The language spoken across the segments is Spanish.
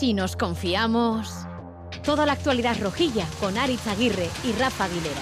Si nos confiamos. Toda la actualidad rojilla con Aritz Aguirre y Rafa Aguilera.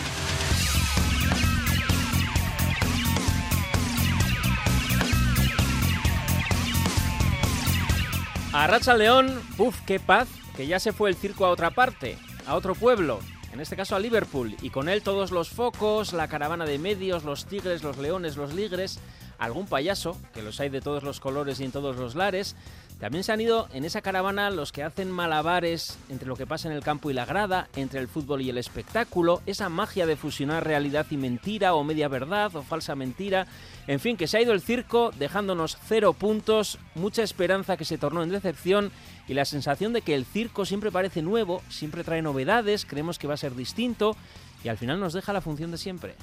A Racha León, ¡puf, qué paz! Que ya se fue el circo a otra parte, a otro pueblo, en este caso a Liverpool, y con él todos los focos, la caravana de medios, los tigres, los leones, los ligres, algún payaso, que los hay de todos los colores y en todos los lares, también se han ido en esa caravana los que hacen malabares entre lo que pasa en el campo y la grada, entre el fútbol y el espectáculo, esa magia de fusionar realidad y mentira, o media verdad, o falsa mentira. En fin, que se ha ido el circo dejándonos cero puntos, mucha esperanza que se tornó en decepción y la sensación de que el circo siempre parece nuevo, siempre trae novedades, creemos que va a ser distinto y al final nos deja la función de siempre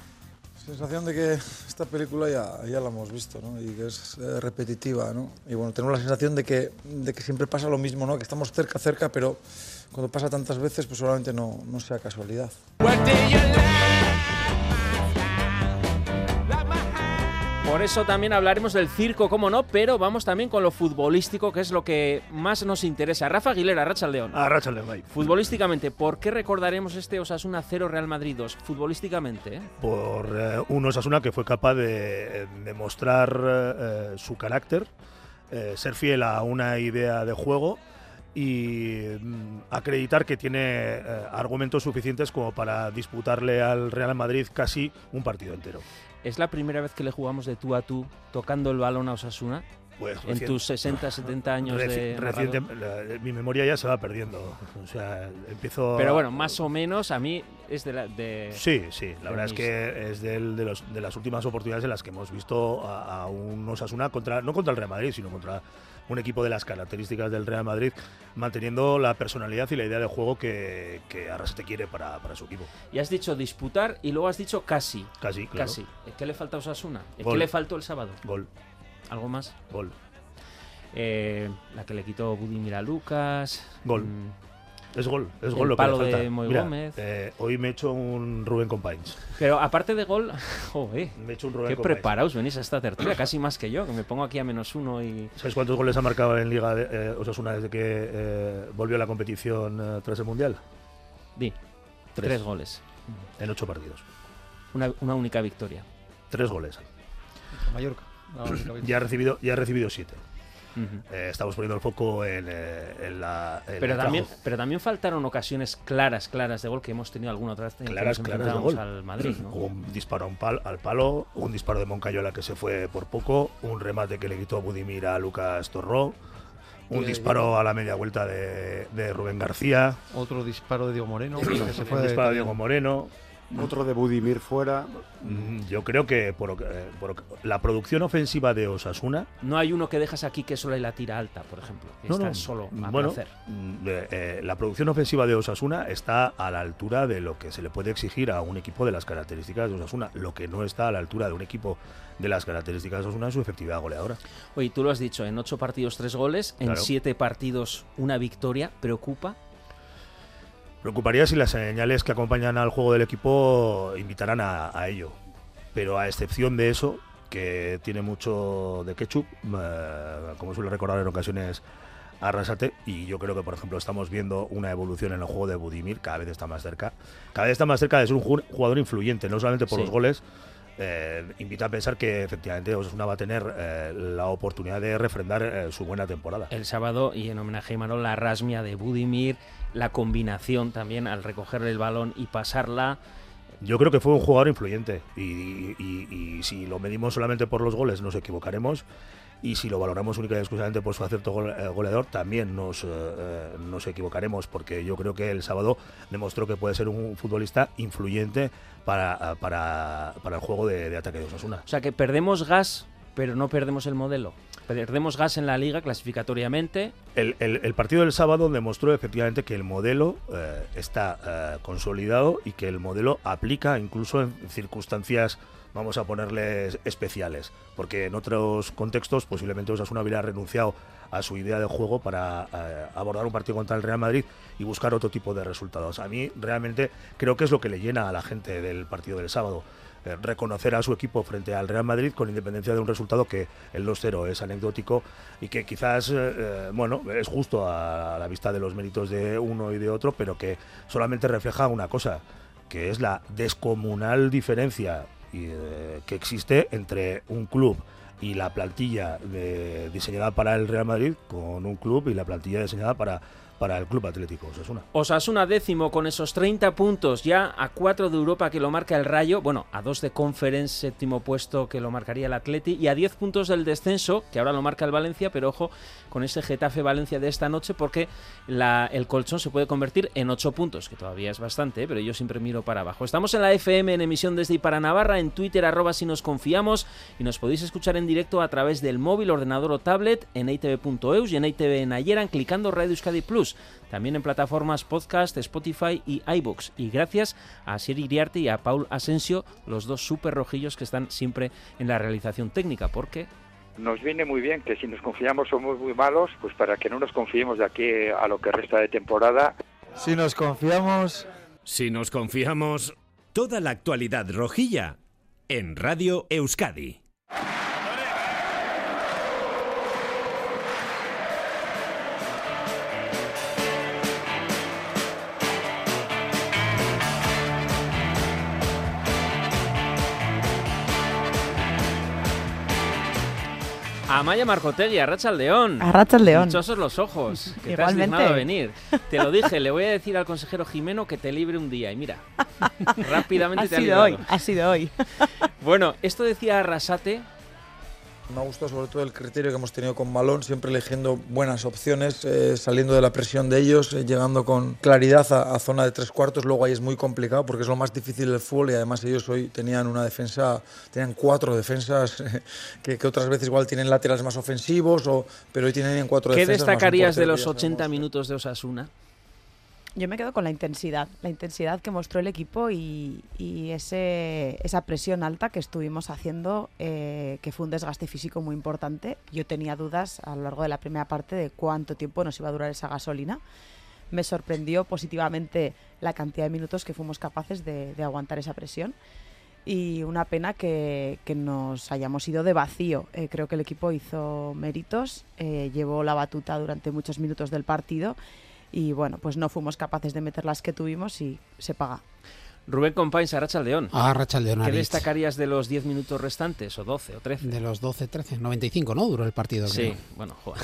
sensación de que esta película ya, ya la hemos visto ¿no? y que es eh, repetitiva. ¿no? Y bueno, tenemos la sensación de que, de que siempre pasa lo mismo, ¿no? que estamos cerca, cerca, pero cuando pasa tantas veces, pues seguramente no, no sea casualidad. Por eso también hablaremos del circo, cómo no, pero vamos también con lo futbolístico, que es lo que más nos interesa. Rafa Aguilera, Racha León. Ah, Racha León, Futbolísticamente, ¿por qué recordaremos este Osasuna 0 Real Madrid 2? Futbolísticamente. ¿eh? Por eh, un Osasuna que fue capaz de demostrar eh, su carácter, ser fiel a una idea de juego y mm, acreditar que tiene argumentos suficientes como para disputarle al Real Madrid casi un partido entero. ¿Es la primera vez que le jugamos de tú a tú tocando el balón a Osasuna? Pues en tus 60, 70 años de reciente, mi memoria ya se va perdiendo. O sea, empiezo. Pero bueno, más o menos a mí es de la. De, sí, sí. La verdad es que es de, los, de las últimas oportunidades en las que hemos visto a, a un Osasuna contra no contra el Real Madrid, sino contra un equipo de las características del Real Madrid, manteniendo la personalidad y la idea de juego que, que Arrasate quiere para, para, su equipo. Y has dicho disputar y luego has dicho casi. Casi, claro. Casi. ¿Qué le falta a Osasuna? ¿Qué le faltó el sábado? Gol. ¿Algo más? Gol. Eh, la que le quitó Budimir a Lucas. Gol. Mm, es gol, es gol lo palo que le falta. de Moy Gómez. Eh, hoy me he hecho un Rubén Compains. Pero aparte de gol, joder, me he hecho un Rubén qué preparados venís a esta tertulia, casi más que yo, que me pongo aquí a menos uno y... ¿Sabes cuántos goles ha marcado en Liga de, eh, Osasuna desde que eh, volvió a la competición eh, tras el Mundial? Di, tres, tres goles. En ocho partidos. Una, una única victoria. Tres goles. Mallorca. ya, ha recibido, ya ha recibido siete. Uh -huh. eh, estamos poniendo el foco en, eh, en la. En pero, el también, trabajo. pero también faltaron ocasiones claras, claras de gol que hemos tenido alguna otra vez. Claras, claras de gol. Al Madrid, ¿no? Un disparo un pal, al palo, un disparo de Moncayola que se fue por poco, un remate que le quitó Budimir a Lucas Torró. Un Y- disparo a la media vuelta de, de Rubén García. Otro disparo de Diego Moreno. que se fue Un disparo de. Diego Moreno. Otro de Budimir fuera. Mm, Yo creo que por, eh, por la producción ofensiva de Osasuna No hay uno que dejas aquí que solo hay la tira alta, por ejemplo. Que No, está no. solo a bueno, placer. mm, eh, eh, la producción ofensiva de Osasuna está a la altura de lo que se le puede exigir a un equipo de las características de Osasuna. Lo que no está a la altura de un equipo de las características de Osasuna es su efectividad goleadora. Oye, tú lo has dicho, en ocho partidos tres goles, en Claro. siete partidos una victoria. ¿Preocupa? Preocuparía si las señales que acompañan al juego del equipo invitaran a, a ello. Pero a excepción de eso, que tiene mucho de ketchup, eh, como suele recordar en ocasiones Arrasate, y yo creo que, por ejemplo, estamos viendo una evolución en el juego de Budimir, cada vez está más cerca. Cada vez está más cerca de ser un ju- jugador influyente, no solamente por Sí. los goles, eh, invita a pensar que efectivamente Osasuna va a tener eh, la oportunidad de refrendar eh, su buena temporada. El sábado, y en homenaje a Imanol, la rasmia de Budimir, la combinación también al recogerle el balón y pasarla. Yo creo que fue un jugador influyente y, y- y- y si lo medimos solamente por los goles nos equivocaremos y si lo valoramos única y exclusivamente por su acierto eh, goleador también nos, eh, eh, nos equivocaremos porque yo creo que el sábado demostró que puede ser un futbolista influyente para, para, para el juego de, de ataque de Osasuna. O sea que perdemos gas, pero no perdemos el modelo. Perdemos gas en la liga clasificatoriamente. El, el- el partido del sábado demostró efectivamente que el modelo eh, está eh, consolidado y que el modelo aplica incluso en circunstancias, vamos a ponerles especiales, porque en otros contextos posiblemente Osasuna hubiera renunciado a su idea de juego para eh, abordar un partido contra el Real Madrid y buscar otro tipo de resultados. A mí realmente creo que es lo que le llena a la gente del partido del sábado. eh, reconocer a su equipo frente al Real Madrid con independencia de un resultado que el 2-0 es anecdótico y que quizás, eh, bueno, es justo a, la vista de los méritos de uno y de otro, pero que solamente refleja una cosa, que es la descomunal diferencia que existe entre un club y la plantilla diseñada para el Real Madrid con un club y la plantilla diseñada para para el Club Atlético Osasuna. Osasuna décimo con esos 30 puntos ya a 4 de Europa que lo marca el Rayo, bueno, a 2 de Conference séptimo puesto que lo marcaría el Atleti y a 10 puntos del descenso que ahora lo marca el Valencia, pero ojo con ese Getafe Valencia de esta noche porque el colchón se puede convertir en 8 puntos, que todavía es bastante, ¿eh? pero yo siempre miro para abajo. Estamos en la FM en emisión desde y para Navarra, en Twitter arroba si nos confiamos y nos podéis escuchar en directo a través del móvil, ordenador o tablet en itv.eus y en ITV en Ayeran clicando Radio Euskadi Plus también en plataformas podcast, Spotify y iBooks. Y gracias a Siri Iriarte y a Paul Asensio, los dos super rojillos que están siempre en la realización técnica, porque nos viene muy bien que si nos confiamos somos muy malos, pues para que no nos confiemos de aquí a lo que resta de temporada. Si nos confiamos... Si nos confiamos, toda la actualidad rojilla en Radio Euskadi. Amaya Marcotegui, Arracha al León. Arracha al León. Dichosos los ojos, que Igualmente. te has venir. Te lo dije, le voy a decir al consejero Jimeno que te libre un día. Y mira, rápidamente ha te ha sido hoy, ha sido hoy. Bueno, esto decía Arrasate, Me ha gustado sobre todo el criterio que hemos tenido con Malón, siempre eligiendo buenas opciones, eh, saliendo de la presión de ellos, eh, llegando con claridad a, a zona de tres cuartos. Luego ahí es muy complicado porque es lo más difícil del fútbol y además ellos hoy tenían una defensa, tenían cuatro defensas que, que otras veces igual tienen laterales más ofensivos, o, pero hoy tienen cuatro ¿qué defensas. un destacarías de los que ya 80 sabemos. minutos de Osasuna? Yo me quedo con la intensidad, la intensidad que mostró el equipo y, y ese, esa presión alta que estuvimos haciendo, eh, que fue un desgaste físico muy importante. Yo tenía dudas a lo largo de la primera parte de cuánto tiempo nos iba a durar esa gasolina. Me sorprendió positivamente la cantidad de minutos que fuimos capaces de, de aguantar esa presión. Y una pena que, que nos hayamos ido de vacío. Eh, creo que el equipo hizo méritos, eh, llevó la batuta durante muchos minutos del partido y bueno, pues no fuimos capaces de meter las que tuvimos y se paga. Rubén Compains, Arracha al León. Ah, Racha León. ¿Qué destacarías de los 10 minutos restantes, o 12, o 13? De los 12, 13, 95, ¿no? Duró el partido. Sí, creo. bueno, joder.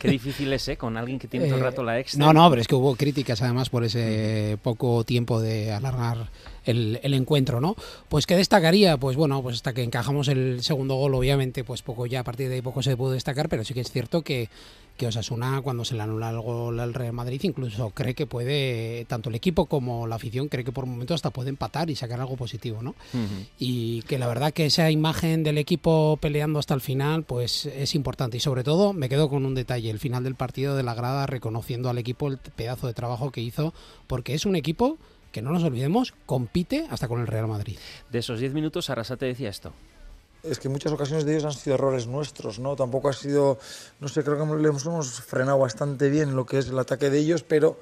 Qué difícil es, ¿eh? Con alguien que tiene todo el Eh, rato la extra. No, no, pero es que hubo críticas además por ese poco tiempo de alargar el, el encuentro, ¿no? Pues ¿qué destacaría? Pues bueno, pues hasta que encajamos el segundo gol, obviamente, pues poco ya a partir de ahí poco se pudo destacar, pero sí que es cierto que, que Osasuna, cuando se le anula el gol al Real Madrid, incluso cree que puede, tanto el equipo como la afición, cree que por momentos hasta puede empatar y sacar algo positivo, ¿no? Y que la verdad que esa imagen del equipo peleando hasta el final pues es importante y sobre todo me quedo con un detalle el final del partido de la grada reconociendo al equipo el pedazo de trabajo que hizo porque es un equipo que no nos olvidemos compite hasta con el Real Madrid De esos 10 minutos, Arrasate decía esto. Es que en muchas ocasiones de ellos han sido errores nuestros, ¿no? Tampoco ha sido, no sé, creo que le hemos, hemos frenado bastante bien lo que es el ataque de ellos, pero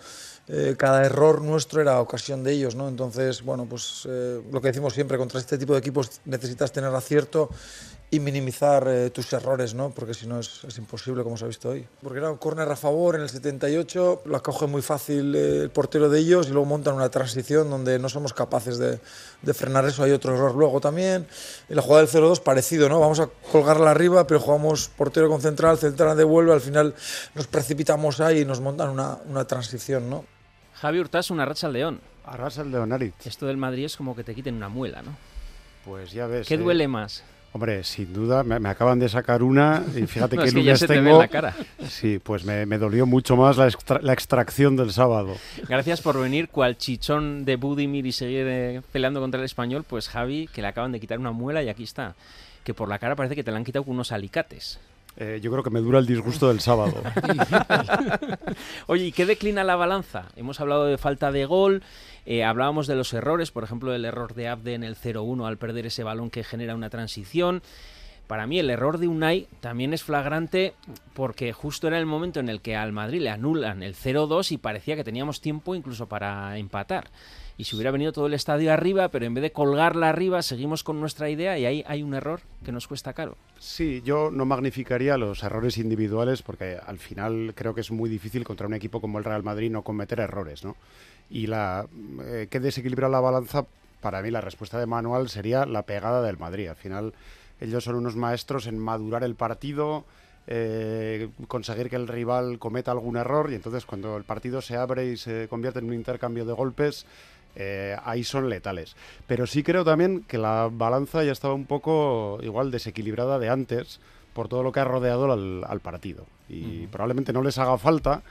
eh, cada error nuestro era ocasión de ellos, ¿no? Entonces, bueno, pues eh, lo que decimos siempre, contra este tipo de equipos necesitas tener acierto y minimizar eh, tus errores, ¿no? Porque si no es, es imposible, como se ha visto hoy. Porque era un córner a favor en el 78, la coge muy fácil eh, el portero de ellos y luego montan una transición donde no somos capaces de, de frenar eso. Hay otro error luego también. En la jugada del 0-2 parecido, ¿no? Vamos a colgarla arriba, pero jugamos portero con central, central devuelve, al final nos precipitamos ahí y nos montan una, una transición, ¿no? Javi Hurtas, una racha al León. Arrasa el Leonarit. Esto del Madrid es como que te quiten una muela, ¿no? Pues ya ves. ¿Qué eh, duele más? Hombre, sin duda, me, me acaban de sacar una y fíjate No, que ya se te ve en tengo. la cara. Sí, pues me, me dolió mucho más la, extra- la extracción del sábado. Gracias por venir, cual chichón de Budimir y seguir eh, peleando contra el español. Pues Javi, que le acaban de quitar una muela y aquí está. Que por la cara parece que te la han quitado con unos alicates. Eh, yo creo que me dura el disgusto del sábado. Oye, ¿y qué declina la balanza? Hemos hablado de falta de gol, eh, hablábamos de los errores, por ejemplo, el error de Abde en el 0-1 al perder ese balón que genera una transición. Para mí el error de Unai también es flagrante porque justo era el momento en el que al Madrid le anulan el 0-2 y parecía que teníamos tiempo incluso para empatar. Y si hubiera venido todo el estadio arriba, pero en vez de colgarla arriba, seguimos con nuestra idea y ahí hay un error que nos cuesta caro. Sí, yo no magnificaría los errores individuales porque al final creo que es muy difícil contra un equipo como el Real Madrid no cometer errores, ¿no? Y la eh, que desequilibra la balanza, para mí la respuesta de Manuel sería la pegada del Madrid. Al final ellos son unos maestros en madurar el partido, eh, conseguir que el rival cometa algún error y entonces cuando el partido se abre y se convierte en un intercambio de golpes, eh, ahí son letales. Pero sí creo también que la balanza ya estaba un poco igual desequilibrada de antes por todo lo que ha rodeado al, al partido. Y probablemente no les haga falta,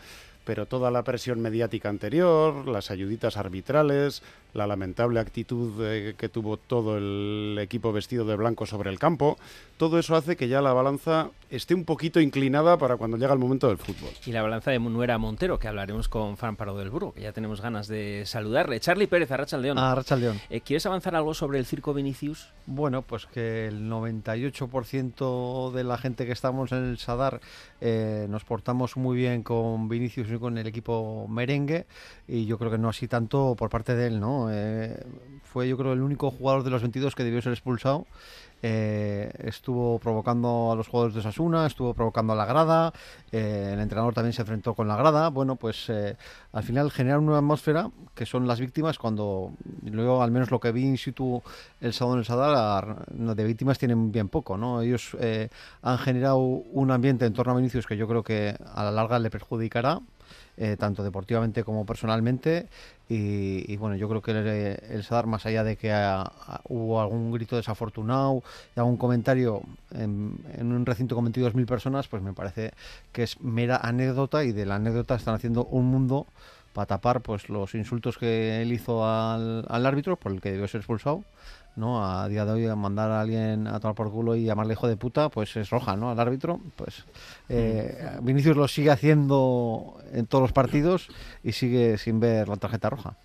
pero toda la presión mediática anterior, las ayuditas arbitrales, la lamentable actitud eh, que tuvo todo el equipo vestido de blanco sobre el campo, todo eso hace que ya la balanza esté un poquito inclinada para cuando llega el momento del fútbol. Y la balanza de Nuera Montero, que hablaremos con Fran Pardo del Burgo, que ya tenemos ganas de saludarle. Charlie Pérez, Arracha León. Arracha León. Eh, ¿Quieres avanzar algo sobre el circo Vinicius? Bueno, pues que el 98% de la gente que estamos en el Sadar eh, nos portamos muy bien con Vinicius y con el equipo merengue y yo creo que no así tanto por parte de él, ¿no? Eh, fue yo creo el único jugador de los 22 que debió ser expulsado. Eh, estuvo provocando a los jugadores de Sasuna, estuvo provocando a la grada, eh, el entrenador también se enfrentó con la grada. Bueno, pues eh, al final genera una atmósfera que son las víctimas cuando luego al menos lo que vi in situ el sábado en el Sadar de víctimas tienen bien poco, ¿no? Ellos eh, han generado un ambiente en torno a Vinicius que yo creo que a la larga le perjudicará eh, tanto deportivamente como personalmente. Y, bueno, yo creo que el, el Sadar, más allá de que a, hubo algún grito desafortunado y algún comentario en, en un recinto con 22.000 personas, pues me parece que es mera anécdota y de la anécdota están haciendo un mundo para tapar pues los insultos que él hizo al, al árbitro por el que debió ser expulsado ¿no? A día de hoy a mandar a alguien a tomar por culo y llamarle hijo de puta, pues es roja, ¿no? Al árbitro, pues eh, Vinicius lo sigue haciendo en todos los partidos y sigue sin ver la tarjeta roja.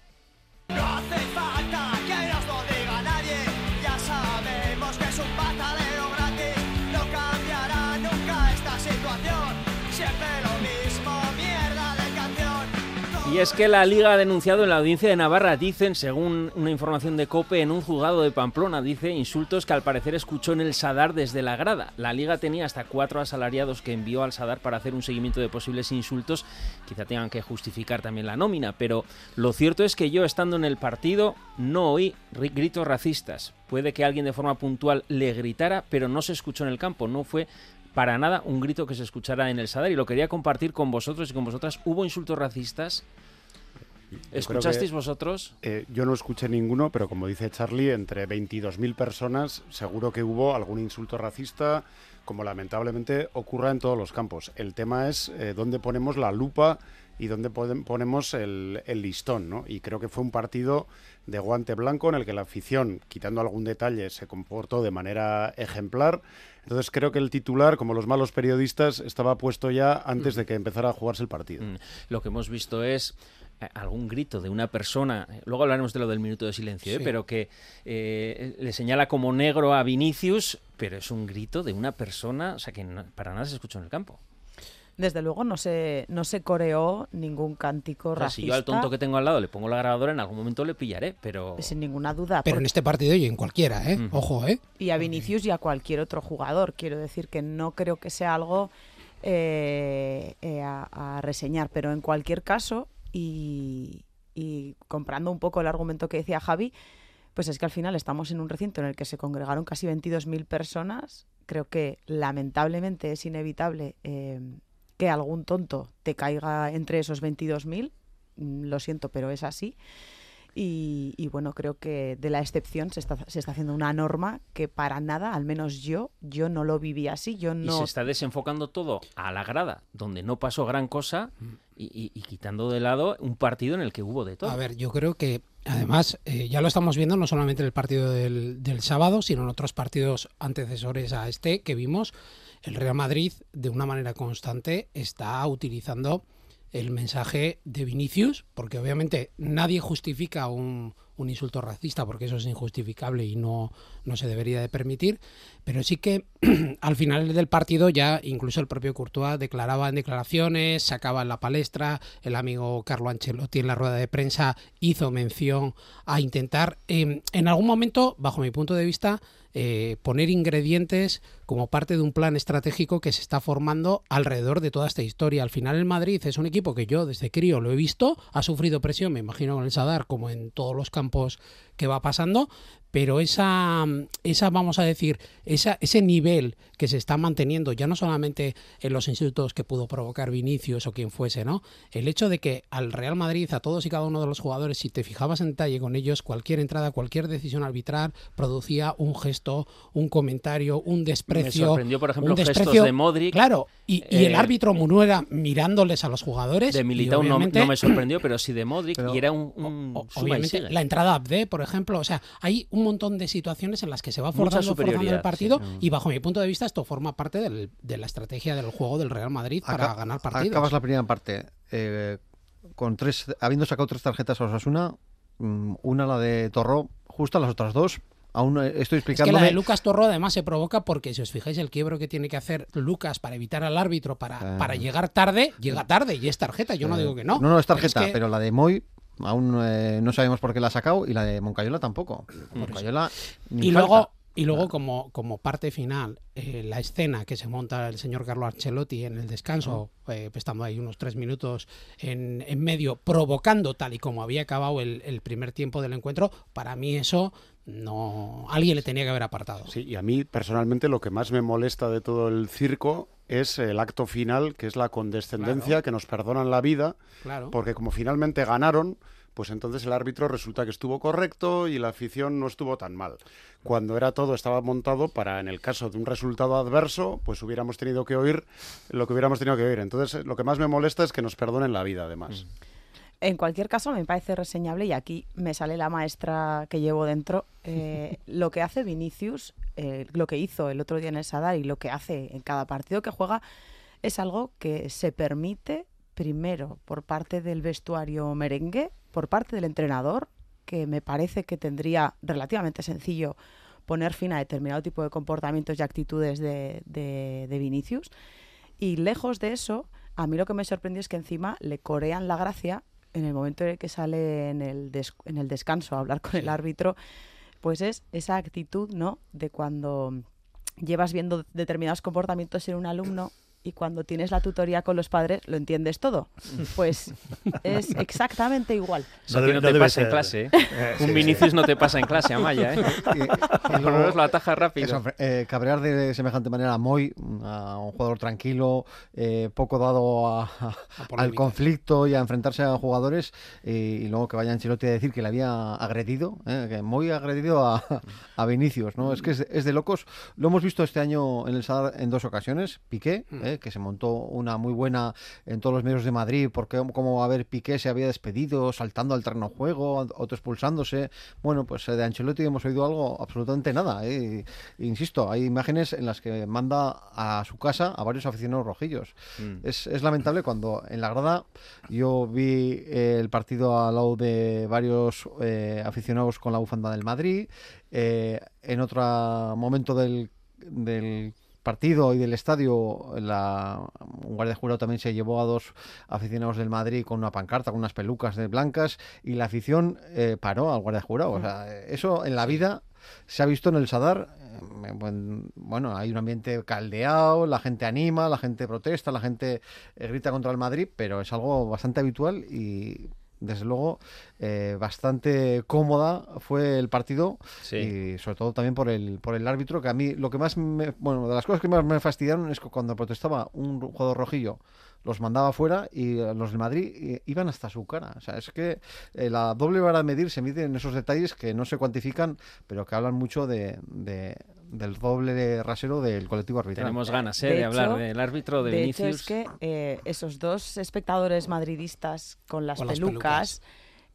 Y es que la Liga ha denunciado en la audiencia de Navarra, dicen, según una información de COPE, en un juzgado de Pamplona, dice, insultos que al parecer escuchó en el Sadar desde la grada. La Liga tenía hasta cuatro asalariados que envió al Sadar para hacer un seguimiento de posibles insultos. Quizá tengan que justificar también la nómina, pero lo cierto es que yo, estando en el partido, no oí gritos racistas. Puede que alguien de forma puntual le gritara, pero no se escuchó en el campo, no fue para nada un grito que se escuchara en el Sadar y lo quería compartir con vosotros y con vosotras. ¿Hubo insultos racistas? ¿Escuchasteis que, vosotros? Eh, yo no escuché ninguno, pero como dice Charlie, entre 22.000 personas seguro que hubo algún insulto racista, como lamentablemente ocurra en todos los campos. El tema es eh, dónde ponemos la lupa y dónde ponemos el, el, listón, ¿no? Y creo que fue un partido de guante blanco en el que la afición, quitando algún detalle, se comportó de manera ejemplar. Entonces creo que el titular, como los malos periodistas, estaba puesto ya antes de que empezara a jugarse el partido. Mm. Lo que hemos visto es eh, algún grito de una persona, luego hablaremos de lo del minuto de silencio, ¿eh? pero que eh, le señala como negro a Vinicius, pero es un grito de una persona, o sea que no, para nada se escuchó en el campo. Desde luego no se, no se coreó ningún cántico o sea, racista. Si yo al tonto que tengo al lado le pongo la grabadora, en algún momento le pillaré, pero... Sin ninguna duda. Pero en este partido y en cualquiera, ¿eh? Ojo, ¿eh? Y a Vinicius y a cualquier otro jugador. Quiero decir que no creo que sea algo eh, eh, a, a reseñar, pero en cualquier caso, y, y comprando un poco el argumento que decía Javi, pues es que al final estamos en un recinto en el que se congregaron casi 22.000 personas. Creo que lamentablemente es inevitable eh, que algún tonto te caiga entre esos 22.000. Lo siento, pero es así. Y, y, bueno, creo que de la excepción se está, se está haciendo una norma que para nada, al menos yo, yo no lo viví así. Yo no... Y se está desenfocando todo a la grada, donde no pasó gran cosa, y, y, y quitando de lado un partido en el que hubo de todo. A ver, yo creo que además eh, ya lo estamos viendo no solamente en el partido del, del sábado, sino en otros partidos antecesores a este que vimos. El Real Madrid, de una manera constante, está utilizando el mensaje de Vinicius, porque obviamente nadie justifica un, un insulto racista, porque eso es injustificable y no, no se debería de permitir, pero sí que al final del partido ya incluso el propio Courtois declaraba en declaraciones, sacaba en la palestra, el amigo Carlo Ancelotti en la rueda de prensa hizo mención a intentar, eh, en algún momento, bajo mi punto de vista, eh, poner ingredientes como parte de un plan estratégico que se está formando alrededor de toda esta historia. Al final el Madrid es un equipo que yo desde crío lo he visto, ha sufrido presión, me imagino con el Sadar, como en todos los campos que va pasando, pero esa, esa vamos a decir, esa, ese nivel que se está manteniendo, ya no solamente en los insultos que pudo provocar Vinicius o quien fuese, ¿no? El hecho de que al Real Madrid, a todos y cada uno de los jugadores, si te fijabas en detalle con ellos, cualquier entrada, cualquier decisión arbitral producía un gesto, un comentario, un desprecio. Me sorprendió, por ejemplo, un gestos desprecio, de Modric. Claro, y, y el eh, árbitro Munuera mirándoles a los jugadores. De Militao no, no me sorprendió, pero sí de Modric, Pero, y era un, o- obviamente la entrada Abde, por ejemplo, o sea, hay un montón de situaciones en las que se va forzando, forzando el partido sí. Y bajo mi punto de vista esto forma parte del- de la estrategia del juego del Real Madrid para ganar partidos. Acabas la primera parte eh, con tres, habiendo sacado tres tarjetas a Osasuna, mm, una la de Torró, justo las otras dos. Aún eh, estoy Es que explicándome. la de Lucas Torro además se provoca porque, si os fijáis, el quiebro que tiene que hacer Lucas para evitar al árbitro, para, Eh. para llegar tarde, llega tarde y es tarjeta. Yo no Eh, digo que no. No, no, es Pero tarjeta, que- pero la de Moy aún eh, no sabemos por qué la ha sacado y la de Moncayola tampoco. Moncayola ni Y falta. luego, y luego como, como parte final, eh, la escena que se monta el señor Carlo Ancelotti en el descanso, eh, estando ahí unos tres minutos en, en medio, provocando tal y como había acabado el, el primer tiempo del encuentro, para mí eso no alguien le tenía que haber apartado. Sí, y a mí personalmente lo que más me molesta de todo el circo es el acto final, que es la condescendencia, Claro. que nos perdonan la vida, Claro. porque como finalmente ganaron, pues entonces el árbitro resulta que estuvo correcto y la afición no estuvo tan mal. Cuando era todo estaba montado para, en el caso de un resultado adverso, pues hubiéramos tenido que oír lo que hubiéramos tenido que oír. Entonces, lo que más me molesta es que nos perdonen la vida, además. En cualquier caso, me parece reseñable y aquí me sale la maestra que llevo dentro. eh, lo que hace Vinicius, eh, lo que hizo el otro día en el Sadar y lo que hace en cada partido que juega es algo que se permite primero por parte del vestuario merengue, por parte del entrenador, que me parece que tendría relativamente sencillo poner fin a determinado tipo de comportamientos y actitudes de, de- de Vinicius. Y lejos de eso, a mí lo que me sorprendió es que encima le corean la gracia en el momento en el que sale en el, des- en el descanso a hablar con el árbitro, pues es esa actitud, ¿no? De cuando llevas viendo determinados comportamientos en un alumno y cuando tienes la tutoría con los padres lo entiendes todo. Pues es exactamente igual. Eso no, te pasa en clase, ¿eh? Un Vinicius no te pasa en clase, Amaya, ¿eh? Por lo menos lo ataja rápido. Eso, eh, cabrear de semejante manera a Moy, a un jugador tranquilo, eh, poco dado a- a- al conflicto y a enfrentarse a jugadores, eh, y luego que vaya Ancelotti a decir que le había agredido, eh, que Moy ha agredido a, a Vinicius, ¿no? Es que es, es de locos. Lo hemos visto este año en el Sadar en dos ocasiones, Piqué, eh, que se montó una muy buena en todos los medios de Madrid, porque como a ver, Piqué se había despedido, saltando al terreno juego, autoexpulsándose. Bueno, pues eh, de Ancelotti hemos oído algo absolutamente nada. eh. Insisto, hay imágenes en las que manda a su casa a varios aficionados rojillos. Mm. Es, es lamentable cuando en la grada yo vi eh, el partido al lado de varios eh, aficionados con la bufanda del Madrid. eh, en otro momento del, del partido y del estadio, la, un guardia jurado también se llevó a dos aficionados del Madrid con una pancarta, con unas pelucas de blancas, y la afición eh, paró al guardia jurado. O sea, eso en la vida se ha visto en el Sadar. eh, buen- Bueno, hay un ambiente caldeado, la gente anima, la gente protesta, la gente eh, grita contra el Madrid, pero es algo bastante habitual y desde luego eh, bastante cómoda fue el partido Sí. y sobre todo también por el por el árbitro que a mí lo que más me, bueno de las cosas que más me fastidiaron es que cuando protestaba un jugador rojillo los mandaba fuera y eh, los del Madrid eh, iban hasta su cara o sea es que eh, la doble vara de medir se mide en esos detalles que no se cuantifican pero que hablan mucho de, de- del doble de rasero del colectivo arbitral Tenemos ganas, ¿eh? De, De hablar hecho- del árbitro de, de Vinicius. hecho, es que eh, esos dos espectadores madridistas con las Con las pelucas,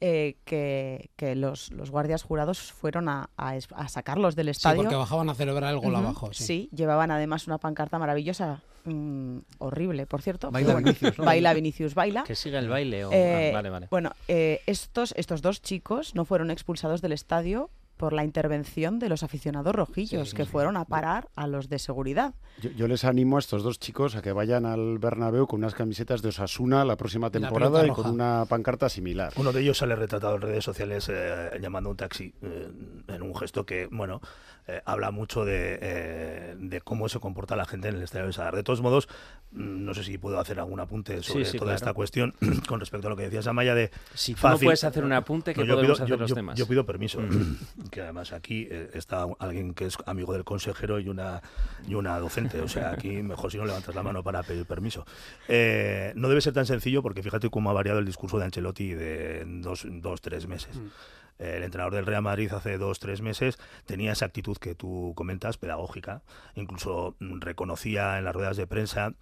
eh, que, que los, los guardias jurados fueron a, a sacarlos del Sí, estadio. porque bajaban a celebrar el gol abajo. Sí. Sí, llevaban además una pancarta maravillosa, mm, horrible, por cierto. Baila bueno, Vinicius, ¿no? Baila Vinicius, baila. Que siga el baile. O... Eh, ah, vale, vale. Bueno, eh, estos, estos dos chicos no fueron expulsados del estadio por la intervención de los aficionados rojillos Sí, que sí. fueron a parar a los de seguridad. Yo, yo les animo a estos dos chicos a que vayan al Bernabéu con unas camisetas de Osasuna la próxima temporada y con una pancarta similar. Uno de ellos sale retratado en redes sociales eh, llamando a un taxi eh, en un gesto que, bueno, eh, habla mucho de, eh, de cómo se comporta la gente en el estadio de Sadar. De todos modos, mm, no sé si puedo hacer algún apunte sobre Sí, sí, toda claro. esta cuestión con respecto a lo que decías, Amaya, de Si tú no puedes hacer un apunte, ¿qué yo podemos pido, hacer yo- los yo- demás? Yo pido permiso, Mm. que además aquí eh, está alguien que es amigo del consejero y una, y una docente, o sea, aquí mejor si no levantas la mano para pedir permiso. Eh, no debe ser tan sencillo porque fíjate cómo ha variado el discurso de Ancelotti de dos, dos tres meses. Eh, El entrenador del Real Madrid hace dos, tres meses tenía esa actitud que tú comentas, pedagógica. Incluso mm, reconocía en las ruedas de prensa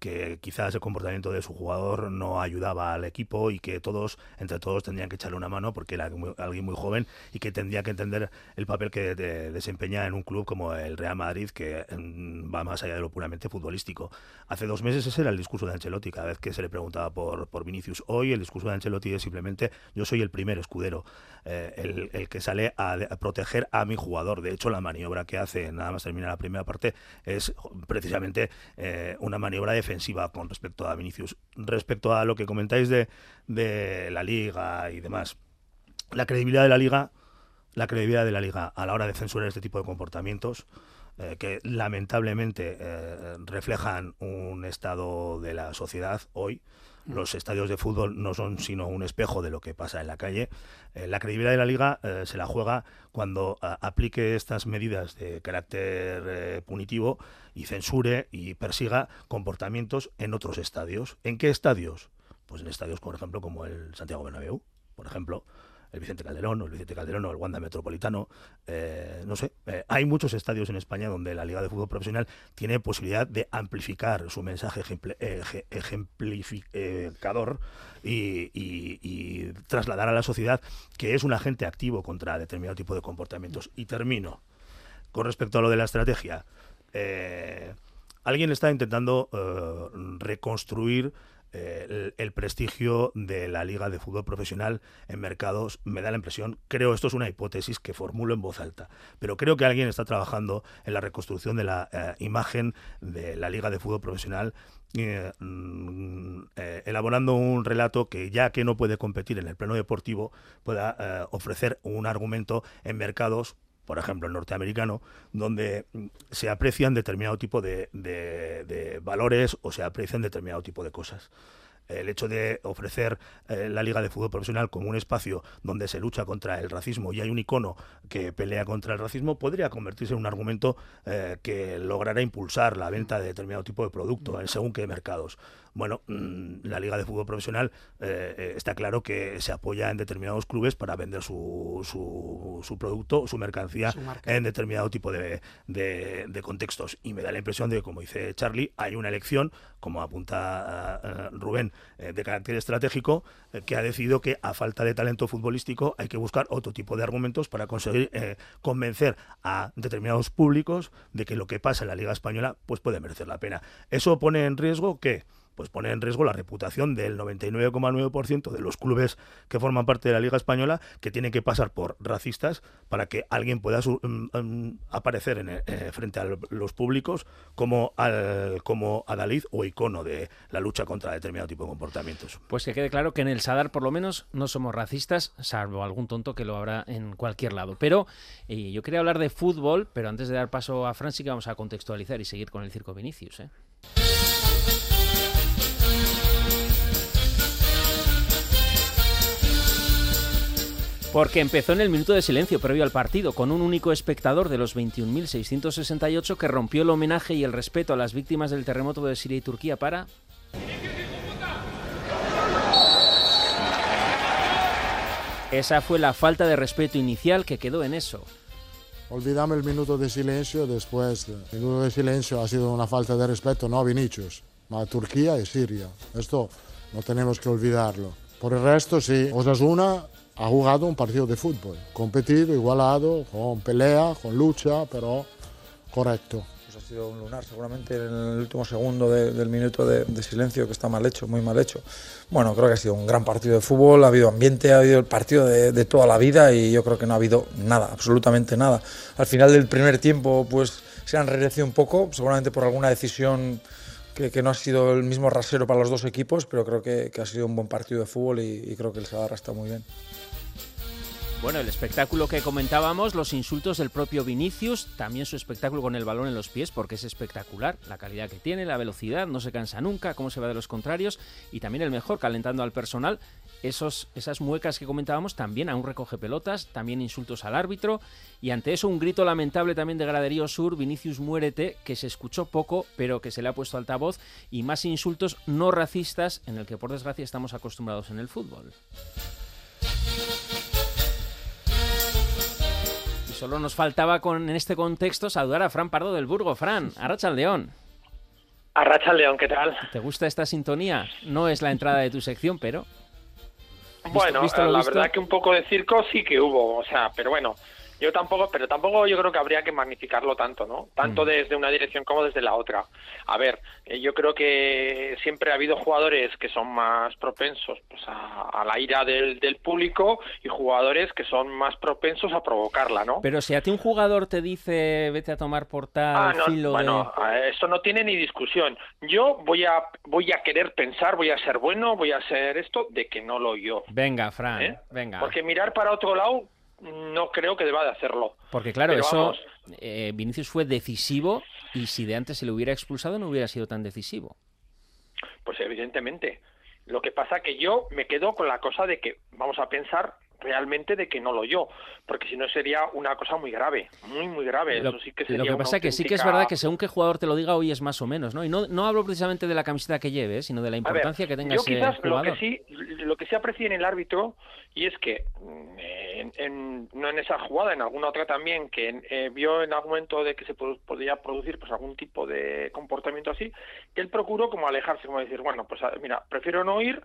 que quizás el comportamiento de su jugador no ayudaba al equipo y que todos, entre todos, tendrían que echarle una mano porque era alguien muy joven y que tendría que entender el papel que de- desempeña en un club como el Real Madrid, que mm, va más allá de lo puramente futbolístico. Hace dos meses ese era el discurso de Ancelotti, cada vez que se le preguntaba por, por Vinicius. Hoy el discurso de Ancelotti es simplemente yo soy el primer escudero, eh, el, que sale a, proteger a mi jugador. De hecho, la maniobra que hace, nada más termina la primera parte, es precisamente eh, una maniobra defensiva con respecto a Vinicius. Respecto a lo que comentáis de, la liga y demás, la credibilidad de la liga, la credibilidad de la liga a la hora de censurar este tipo de comportamientos, eh, que lamentablemente reflejan un estado de la sociedad hoy. Los estadios de fútbol no son sino un espejo de lo que pasa en la calle. Eh, la credibilidad de la liga eh, se la juega cuando a- aplique estas medidas de carácter eh, punitivo y censure y persiga comportamientos en otros estadios. ¿En qué estadios? Pues en estadios, por ejemplo, como el Santiago Bernabéu, por ejemplo, el Vicente Calderón o el Vicente Calderón o el Wanda Metropolitano, eh, no sé, eh, hay muchos estadios en España donde la Liga de Fútbol Profesional tiene posibilidad de amplificar su mensaje ejemplificador y, trasladar a la sociedad que es un agente activo contra determinado tipo de comportamientos. Y termino con respecto a lo de la estrategia. eh, alguien está intentando reconstruir el, prestigio de la liga de fútbol profesional en mercados. Me da la impresión, creo, esto es una hipótesis que formulo en voz alta, pero creo que alguien está trabajando en la reconstrucción de la eh, imagen de la liga de fútbol profesional. eh, mm, eh, elaborando un relato que ya que no puede competir en el plano deportivo pueda ofrecer un argumento en mercados por ejemplo, el norteamericano, donde mm, se aprecian determinado tipo de, de- de valores o se aprecian determinado tipo de cosas. El hecho de ofrecer eh, la Liga de Fútbol Profesional como un espacio donde se lucha contra el racismo y hay un icono que pelea contra el racismo podría convertirse en un argumento eh, que logrará impulsar la venta de determinado tipo de producto en según qué mercados. Bueno, mm, la Liga de Fútbol Profesional eh, eh, está claro que se apoya en determinados clubes para vender su, su, su producto, su mercancía Su en determinado tipo de, de- de contextos. Y me da la impresión de que, como dice Charlie, hay una elección, como apunta eh, Rubén, de carácter estratégico, que ha decidido que a falta de talento futbolístico hay que buscar otro tipo de argumentos para conseguir eh, convencer a determinados públicos de que lo que pasa en la Liga Española pues puede merecer la pena. Eso pone en riesgo que pues pone en riesgo la reputación del 99,9% de los clubes que forman parte de la Liga Española que tienen que pasar por racistas para que alguien pueda mm, mm, aparecer en, eh, frente a los públicos como, al, adalid o icono de la lucha contra determinado tipo de comportamientos. Pues que quede claro que en el Sadar por lo menos no somos racistas, salvo algún tonto que lo habrá en cualquier lado. Pero eh, yo quería hablar de fútbol, pero antes de dar paso a Fran sí que vamos a contextualizar y seguir con el circo Vinicius. ¿eh? Porque empezó en el minuto de silencio previo al partido, con un único espectador de los 21.668 que rompió el homenaje y el respeto a las víctimas del terremoto de Siria y Turquía para Esa fue la falta de respeto inicial que quedó en eso. Olvidamos el minuto de silencio, después el minuto de silencio ha sido una falta de respeto, no a Vinicius, a Turquía y Siria. Esto no tenemos que olvidarlo. Por el resto, sí, Osasuna ha jugado un partido de fútbol, competido, igualado, con pelea, con lucha, pero correcto. Pues ha sido un lunar, seguramente en el último segundo de- del minuto de, de silencio, que está mal hecho, muy mal hecho. Bueno, creo que ha sido un gran partido de fútbol, ha habido ambiente, ha habido el partido de, de toda la vida y yo creo que no ha habido nada, absolutamente nada. Al final del primer tiempo, pues se han enrarecido un poco, seguramente por alguna decisión que, que no ha sido el mismo rasero para los dos equipos, pero creo que, que ha sido un buen partido de fútbol y, y creo que el Sadarra está muy bien. Bueno, el espectáculo que comentábamos, los insultos del propio Vinicius, también su espectáculo con el balón en los pies, porque es espectacular, la calidad que tiene, la velocidad, no se cansa nunca, cómo se va de los contrarios, y también el mejor, calentando al personal, esos, esas muecas que comentábamos, también a un recoge pelotas, también insultos al árbitro, y ante eso un grito lamentable también de Graderío Sur, Vinicius muérete, que se escuchó poco, pero que se le ha puesto altavoz, y más insultos no racistas, en el que por desgracia estamos acostumbrados en el fútbol. Solo nos faltaba con, en este contexto saludar a Fran Pardo del Burgo. Fran, Arracha al León. Arracha al León, ¿qué tal? ¿Te gusta esta sintonía? No es la entrada de tu sección, pero... Bueno, visto lo la visto? verdad que un poco de circo sí que hubo, o sea, pero bueno, yo tampoco, pero tampoco yo creo que habría que magnificarlo tanto, ¿no? Tanto Mm. desde una dirección como desde la otra. A ver, eh, yo creo que siempre ha habido jugadores que son más propensos pues, a, a la ira del, del público y jugadores que son más propensos a provocarla, ¿no? Pero si a ti un jugador te dice vete a tomar por tal Ah, no, filo bueno, eh, eso no tiene ni discusión. Yo voy a voy a querer pensar, voy a ser bueno, voy a ser esto de que no lo yo. Venga, Fran, ¿Eh? venga. Porque mirar para otro lado no creo que deba de hacerlo. Porque claro, Pero eso... vamos, eh, Vinicius fue decisivo y si de antes se le hubiera expulsado no hubiera sido tan decisivo. pues evidentemente. Lo que pasa que yo me quedo con la cosa de que vamos a pensar realmente de que no lo yo, porque si no sería una cosa muy grave, muy muy grave. Lo, Eso sí que sería lo que pasa que sí que es verdad que según qué jugador te lo diga hoy es más o menos, ¿no? Y no, no hablo precisamente de la camiseta que lleve, sino de la ver, importancia que tenga yo ese quizás lo que sí lo que sí aprecié en el árbitro y es que mm, en- en- no en esa jugada en alguna otra también que eh, vio en algún momento de que se podía producir pues algún tipo de comportamiento así que él procuró como alejarse como decir bueno pues mira prefiero no ir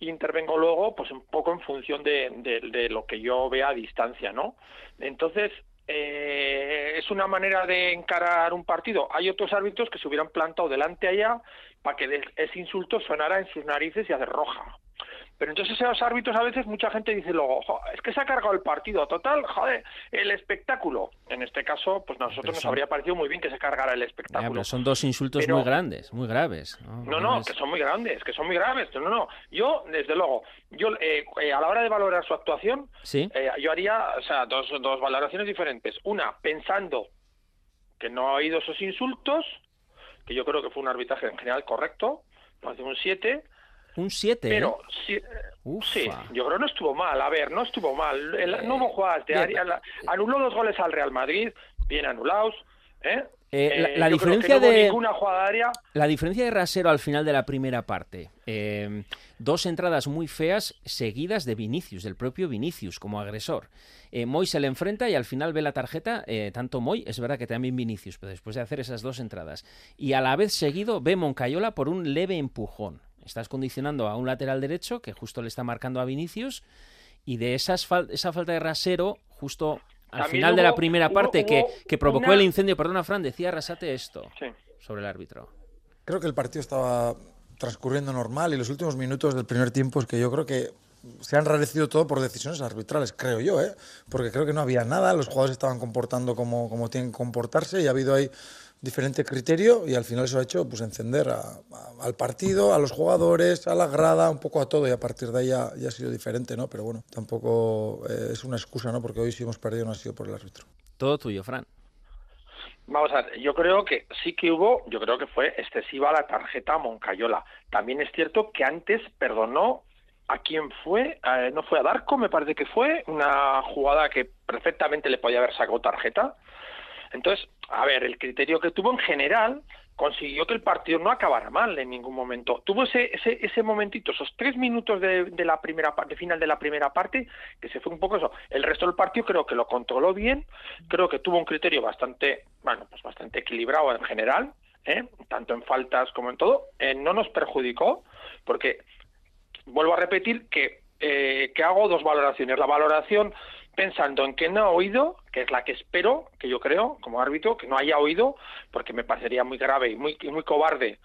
intervengo luego pues un poco en función de, de- lo que yo vea a distancia no entonces eh, es una manera de encarar un partido. Hay otros árbitros que se hubieran plantado delante allá para que ese insulto sonara en sus narices y hacer roja pero entonces esos árbitros a veces mucha gente dice luego, "Jo, es que se ha cargado el partido, total, joder, el espectáculo. En este caso, pues a nosotros nos son- habría parecido muy bien que se cargara el Ya, espectáculo. pero son dos insultos Pero- muy grandes, muy graves. No, No, no, es- que son muy grandes, que son muy graves. No, no. Yo, desde luego, yo eh, eh, a la hora de valorar su actuación, Sí. eh, yo haría, o sea, dos, dos valoraciones diferentes. Una, pensando que no ha oído esos insultos, que yo creo que fue un arbitraje en general correcto, no hace un 7, Un 7, pero sí, eh, sí, yo creo que no estuvo mal. A ver, no estuvo mal. El- no hubo jugadas de área. la- anuló dos goles al Real Madrid, bien anulados. ¿eh? Eh, la- Eh, la diferencia no de- ninguna jugada de área. La diferencia de Rasero al final de la primera parte. eh, dos entradas muy feas seguidas de Vinicius, del propio Vinicius como agresor. Eh, Moy se le enfrenta y al final ve la tarjeta, eh, tanto Moy, es verdad que también Vinicius, pero después de hacer esas dos entradas. Y a la vez seguido ve Moncayola por un leve empujón. Estás condicionando a un lateral derecho que justo le está marcando a Vinicius y de esas fal- esa falta de Rasero justo al También final de la primera hubo- parte que, hubo que provocó una- el incendio, perdona Fran, decía Rasate esto Sí. sobre el árbitro. Creo que el partido estaba transcurriendo normal y los últimos minutos del primer tiempo es que yo creo que se ha enrarecido todo por decisiones arbitrales, creo yo, ¿eh? porque creo que no había nada, los jugadores estaban comportando como, como tienen que comportarse y ha habido ahí diferente criterio y al final eso ha hecho pues encender a- a- al partido, a los jugadores, a la grada, un poco a todo y a partir de ahí ya, ya ha sido diferente, ¿no? Pero bueno, tampoco eh, es una excusa, ¿no? Porque hoy sí hemos perdido no ha sido por el árbitro. Todo tuyo, Fran. Vamos a ver, yo creo que sí que hubo, yo creo que fue excesiva la tarjeta a Moncayola. También es cierto que antes perdonó a quien fue, eh, no fue a Darko, me parece que fue, una jugada que perfectamente le podía haber sacado tarjeta. Entonces, a ver, el criterio que tuvo en general consiguió que el partido no acabara mal en ningún momento. Tuvo ese, ese, ese momentito, esos tres minutos de, de la primera parte, final de la primera parte, que se fue un poco eso. El resto del partido creo que lo controló bien, creo que tuvo un criterio bastante, bueno, pues bastante equilibrado en general, ¿eh? tanto en faltas como en todo. Eh, no nos perjudicó, porque vuelvo a repetir que eh, que hago dos valoraciones. La valoración pensando en que no ha oído, que es la que espero, que yo creo, como árbitro, que no haya oído, porque me parecería muy grave y muy, y muy cobarde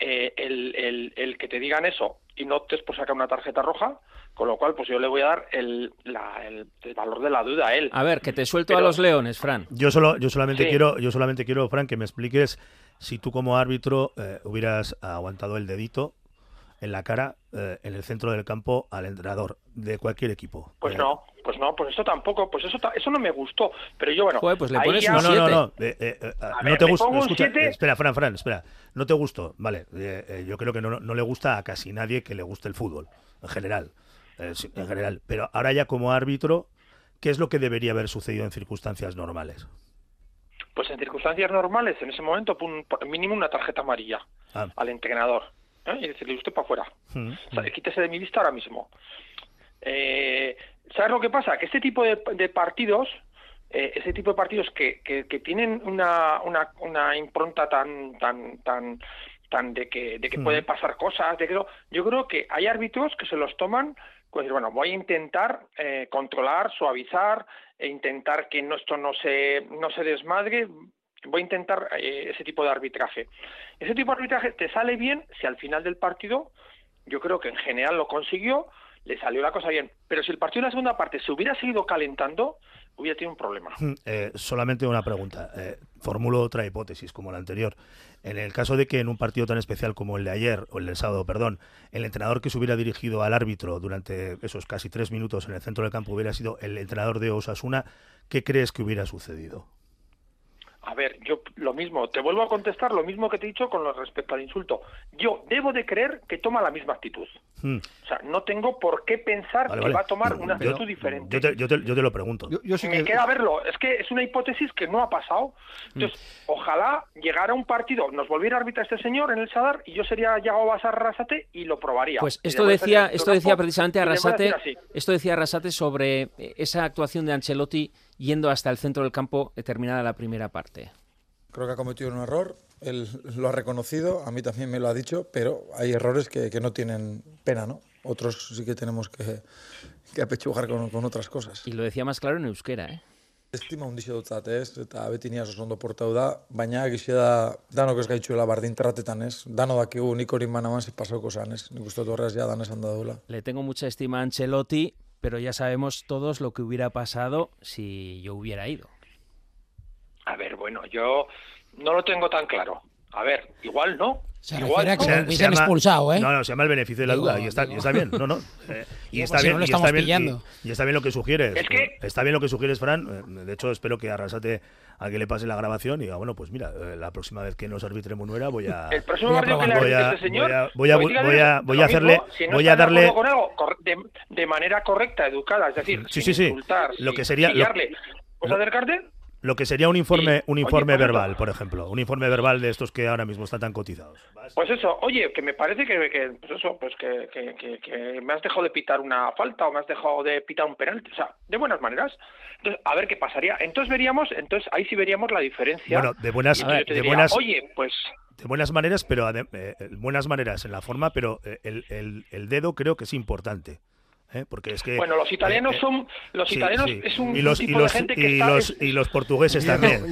eh, el, el- el que te digan eso y no te por sacar una tarjeta roja, con lo cual pues yo le voy a dar el, la- el- el valor de la duda a él. A ver, que te suelto a los leones, Fran. Yo solo, yo solamente Sí. quiero, yo solamente quiero, Frank, que me expliques si tú como árbitro eh, hubieras aguantado el dedito en la cara eh, en el centro del campo al entrenador de cualquier equipo. Pues Eh, no, pues no, pues eso tampoco, pues eso ta- eso no me gustó, pero yo bueno, Joder, pues le pones ya- un No, no, no, no. eh, eh, eh, A no ver, te me gusta. Escucha, espera, Fran, Fran, espera. No te gustó, vale. eh, eh, yo creo que no, no le gusta a casi nadie que le guste el fútbol, en general. eh, en general. Pero ahora ya como árbitro, ¿qué es lo que debería haber sucedido en circunstancias normales? pues en circunstancias normales, en ese momento, mínimo una tarjeta amarilla Ah. al entrenador ¿eh? y decirle usted para afuera. Mm, O sea, quítese de mi lista ahora mismo. Eh, ¿Sabes lo que pasa? Que este tipo de, de partidos, eh, ese tipo de partidos que, que, que tienen una, una, una impronta tan, tan, tan, tan de que, de que Mm. pueden pasar cosas, de que no- yo creo que hay árbitros que se los toman, pues bueno, voy a intentar eh, controlar, suavizar, e intentar que no, esto no se, no se desmadre, voy a intentar eh, ese tipo de arbitraje. Ese tipo de arbitraje te sale bien si al final del partido, yo creo que en general lo consiguió, le salió la cosa bien. Pero si el partido en la segunda parte se hubiera seguido calentando, hubiera tenido un problema. Mm, eh, solamente una pregunta. Eh, formulo otra hipótesis como la anterior. En el caso de que en un partido tan especial como el de ayer, o el del sábado, perdón, el entrenador que se hubiera dirigido al árbitro durante esos casi tres minutos en el centro del campo hubiera sido el entrenador de Osasuna, ¿qué crees que hubiera sucedido? A ver, yo lo mismo, te vuelvo a contestar lo mismo que te he dicho con respecto al insulto. Yo debo de creer que toma la misma actitud. Mm, O sea, no tengo por qué pensar Vale, que vale. va a tomar una Yo- actitud diferente. Yo te, yo te- yo te lo pregunto. Me queda verlo. Es que es una hipótesis que no ha pasado. Entonces, ojalá llegara un partido, nos volviera a arbitrar este señor en el Sadar y yo sería Yago Basar Arrasate y lo probaría. Pues esto decía, esto decía precisamente Arrasate, esto decía Arrasate sobre eh, esa actuación de Ancelotti yendo hasta el centro del campo eh, terminada la primera parte. Creo que ha cometido un error, él lo ha reconocido, a mí también me lo ha dicho, pero hay errores que, que no tienen pena, ¿no? Otros sí que tenemos que, que apechugar con, con otras cosas. Y lo decía más claro en euskera, ¿eh? Estima handia dutzat, ez? Eta beti ni oso ondo portatu da, baina egia da danok ez gaitxuela bardin tratetan, ez? Dano dakigu nik hori manaban ze pasauko zan, ez? Nik uste dut horrez ja dan esan dadula. Le tengo mucha estima a Ancelotti, pero ya sabemos todos lo que hubiera pasado si yo hubiera ido. A ver, bueno, yo no lo tengo tan claro. A ver, igual no. Se igual a que no. lo hubiesen expulsado, ¿eh? No, no, se llama el beneficio de la duda y está, y está bien, no, no. eh, y está si bien, no lo y está estamos bien, pillando. y, y está bien lo que sugieres. Es que- Está bien lo que sugieres, Fran. eh, De hecho, espero que Arrasate a que le pase la grabación y diga, bueno, pues mira, eh, la próxima vez que nos arbitre Munuera voy a El próximo voy a partido que le probar. voy a, este señor, voy a, voy a, pues voy a, voy a hacerle, mismo, si no voy a darle, con algo, de, de manera correcta, educada, es decir, Sí, sin sí, sí. insultar, Lo sin que sería- lo- pillarle. ¿Puedes lo- acercarte? Lo que sería un informe, un informe verbal, por ejemplo, un informe verbal de estos que ahora mismo están tan cotizados. Pues eso, oye, que me parece que, que, pues eso, pues que, que, que- me has dejado de pitar una falta o me has dejado de pitar un penalti, o sea, de buenas maneras. Entonces, a ver qué pasaría. Entonces veríamos, entonces ahí sí veríamos la diferencia. Bueno, de buenas- de diría, buenas- Oye, pues de buenas maneras, pero eh, eh, buenas maneras en la forma, pero eh, el, el- el dedo creo que es importante. ¿Eh? Porque es que. Bueno, los italianos eh, eh, son los sí, italianos sí. es un y los, tipo y los, de gente que y está los, es- y los portugueses también.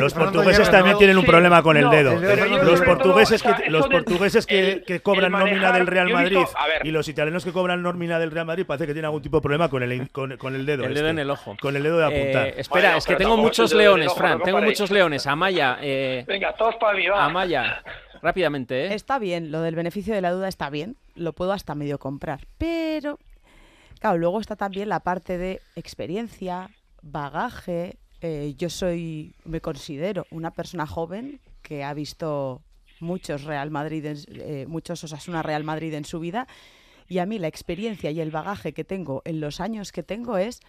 Los portugueses también tienen un problema con el dedo. dedo, los portugueses o sea, que los portugueses que, el- que cobran nómina del Real Madrid y los italianos que cobran nómina del Real Madrid parece que tienen algún tipo de problema con el con, con el dedo. El dedo este. en el ojo. Con el dedo de apuntar. Eh, espera, Bueno, es que tengo muchos dedo leones, Fran. Tengo muchos leones. Amaya, Venga, todos para mí, va. Amaya, rápidamente, ¿eh? Está bien, lo del beneficio de la duda está bien, lo puedo hasta medio comprar, pero claro, luego está también la parte de experiencia, bagaje. eh, yo soy, me considero una persona joven que ha visto muchos Real Madrid, en- eh, muchos Osasuna Real Madrid en su vida y a mí la experiencia y el bagaje que tengo en los años que tengo es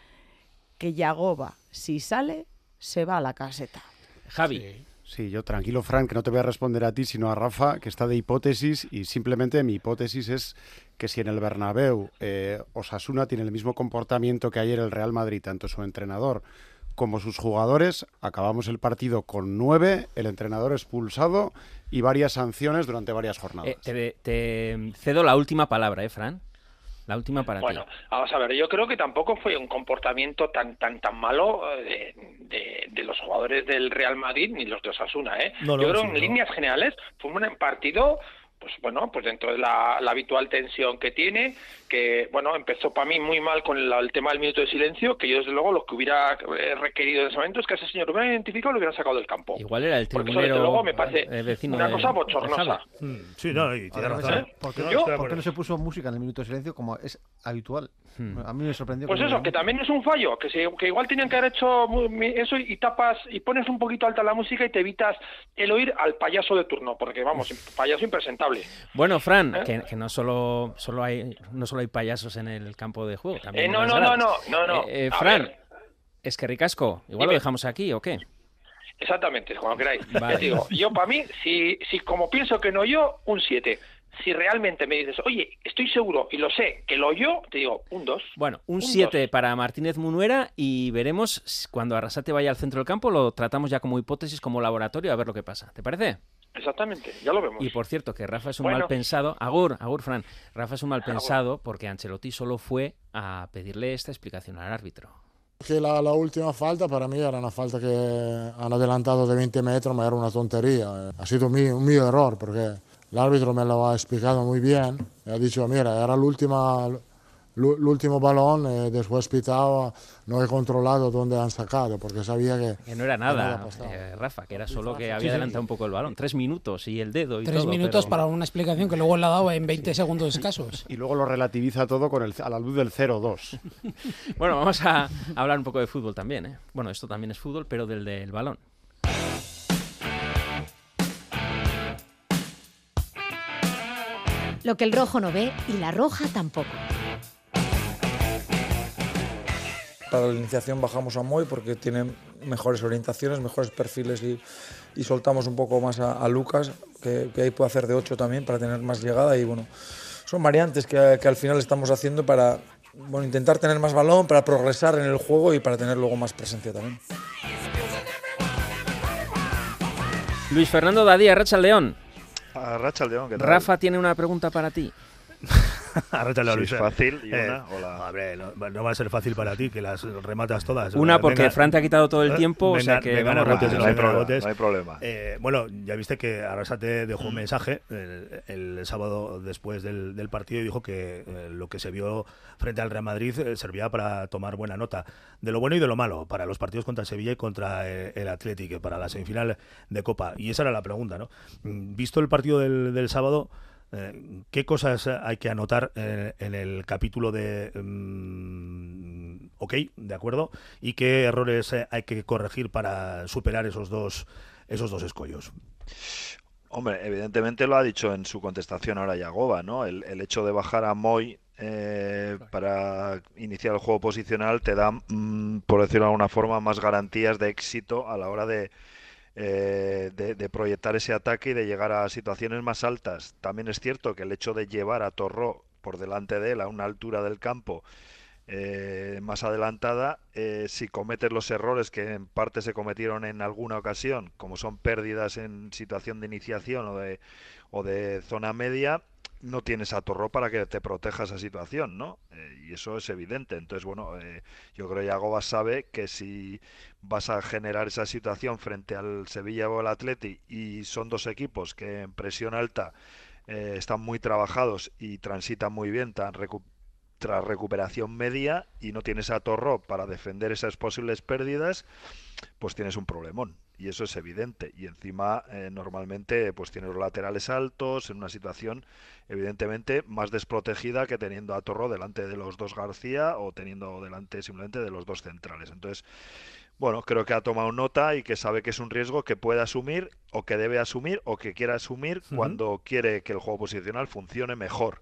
que Yagoba, si sale, se va a la caseta. Javi. Sí, yo tranquilo, Frank, que no te voy a responder a ti, sino a Rafa, que está de hipótesis y simplemente mi hipótesis es que si en el Bernabéu eh, Osasuna tiene el mismo comportamiento que ayer el Real Madrid, tanto su entrenador como sus jugadores, acabamos el partido con nueve, el entrenador expulsado y varias sanciones durante varias jornadas. Eh, te, te cedo la última palabra, ¿eh, Fran? La última para Bueno, ti. vamos a ver, yo creo que tampoco fue un comportamiento tan tan tan malo eh, de, de- de los jugadores del Real Madrid ni los de Osasuna, ¿eh? No, no, yo creo sí, en no. líneas generales fue un partido pues bueno, pues dentro de la, la habitual tensión que tiene, que bueno, empezó para mí muy mal con el tema del minuto de silencio, que yo desde luego lo que hubiera eh, requerido en ese momento es que ese señor lo hubieran identificado y lo hubieran sacado del campo. Igual era el Porque eso, desde tribunero luego me parece eh, una de- cosa bochornosa. Mm, Sí, no, y tiene. ¿Por qué, Yo- no, por qué acuerdo. no se puso música en el minuto de silencio como es habitual? Hmm. A mí me sorprendió. Pues eso, hubiera que también es un fallo, que, se- que igual tenían que haber hecho eso y tapas y pones un poquito alta la música y te evitas el oír al payaso de turno, porque vamos, payaso impresentable. Bueno, Fran, ¿Eh? que, que no solo solo hay no solo hay payasos en el campo de juego, también Eh, no, no, no, no, no, no. Eh, eh, A Fran, es que ricasco, igual Dime. lo dejamos aquí o qué? Exactamente, como queráis. Vale. Ya te digo, yo para mí, si, si como pienso que no yo, un 7. Si realmente me dices, oye, estoy seguro y lo sé que lo yo, te digo, un 2. Bueno, un Un 7 para Martínez Munuera y veremos cuando Arrasate vaya al centro del campo lo tratamos ya como hipótesis, como laboratorio, a ver lo que pasa. ¿Te parece? Exactamente, ya lo vemos. Y por cierto, que Rafa es un Bueno. mal pensado. Agur, Agur, Fran. Rafa es un mal pensado porque Ancelotti solo fue a pedirle esta explicación al árbitro. Que la, la última falta para mí era una falta que han adelantado de 20 metros, ma era una tontería. Ha sido mi- un mío error porque el árbitro me lo ha explicado muy bien. Me ha dicho, mira, era l'ultima, l'u- l'ultimo balón, eh, después pitado, no he controlado dónde han sacado porque sabía que... Que no era que no nada, pasado. eh, Rafa, que era solo que Sí, había sí. adelantado un poco el balón. Tres minutos y el dedo y Tres todo, minutos pero- para una explicación que luego le ha dado en 20 segundos escasos. Y luego lo relativiza todo con el, a la luz del 0-2. Bueno, vamos a hablar un poco de fútbol también, ¿eh? Bueno, esto también es fútbol, pero del del balón. Lo que el rojo no ve y la roja tampoco. Para la iniciación bajamos a Moy porque tiene mejores orientaciones, mejores perfiles y, y soltamos un poco más a, a Lucas, que, que ahí puede hacer de 8 también para tener más llegada y bueno, son variantes que, que al final estamos haciendo para bueno, intentar tener más balón, para progresar en el juego y para tener luego más presencia también. Luis Fernando Dadía, Racha León. Racha León, ¿qué tal? Rafa tiene una pregunta para ti. Es fácil y Eh, una, hola. hombre, no, no va a ser fácil para ti, que las rematas todas. Una porque Venga, Fran te ha quitado todo el eh, tiempo, o sea que vamos rápido. no hay problema, botes. no hay problema. Eh, bueno, ya viste que Arrasate dejó un mensaje el, el sábado después del, del partido y dijo que eh, lo que se vio frente al Real Madrid eh, servía para tomar buena nota de lo bueno y de lo malo para los partidos contra Sevilla y contra eh, el Athletic, para la semifinal de Copa. Y esa era la pregunta, ¿no? Mm, Visto el partido del, del sábado, eh, ¿Qué cosas hay que anotar eh, en el capítulo de mm, OK, de acuerdo? ¿Y qué errores eh, hay que corregir para superar esos dos, esos dos escollos? Hombre, evidentemente lo ha dicho en su contestación ahora Yagoba, ¿no? El, el hecho de bajar a Moy eh, para iniciar el juego posicional te da, mm, por decirlo de alguna forma, más garantías de éxito a la hora de, eh, de, proyectar ese ataque y de llegar a situaciones más altas. También es cierto que el hecho de llevar a Torró por delante de él a una altura del campo eh, más adelantada, eh, si cometes los errores que en parte se cometieron en alguna ocasión, como son pérdidas en situación de iniciación o de, o de zona media, no tienes a Torró para que te proteja esa situación, ¿no? Eh, y eso es evidente. Entonces, bueno, eh, yo creo que Yagoba sabe que si vas a generar esa situación frente al Sevilla o al Atleti y son dos equipos que en presión alta eh, están muy trabajados y transitan muy bien, tan tras recuperación media y no tienes a Torró para defender esas posibles pérdidas, pues tienes un problemón. Y eso es evidente. Y encima, eh, normalmente, pues tienes los laterales altos, en una situación, evidentemente, más desprotegida que teniendo a Torró delante de los dos García o teniendo delante simplemente de los dos centrales. Entonces, bueno, creo que ha tomado nota y que sabe que es un riesgo que puede asumir o que debe asumir o que quiere asumir cuando quiere que el juego posicional funcione mejor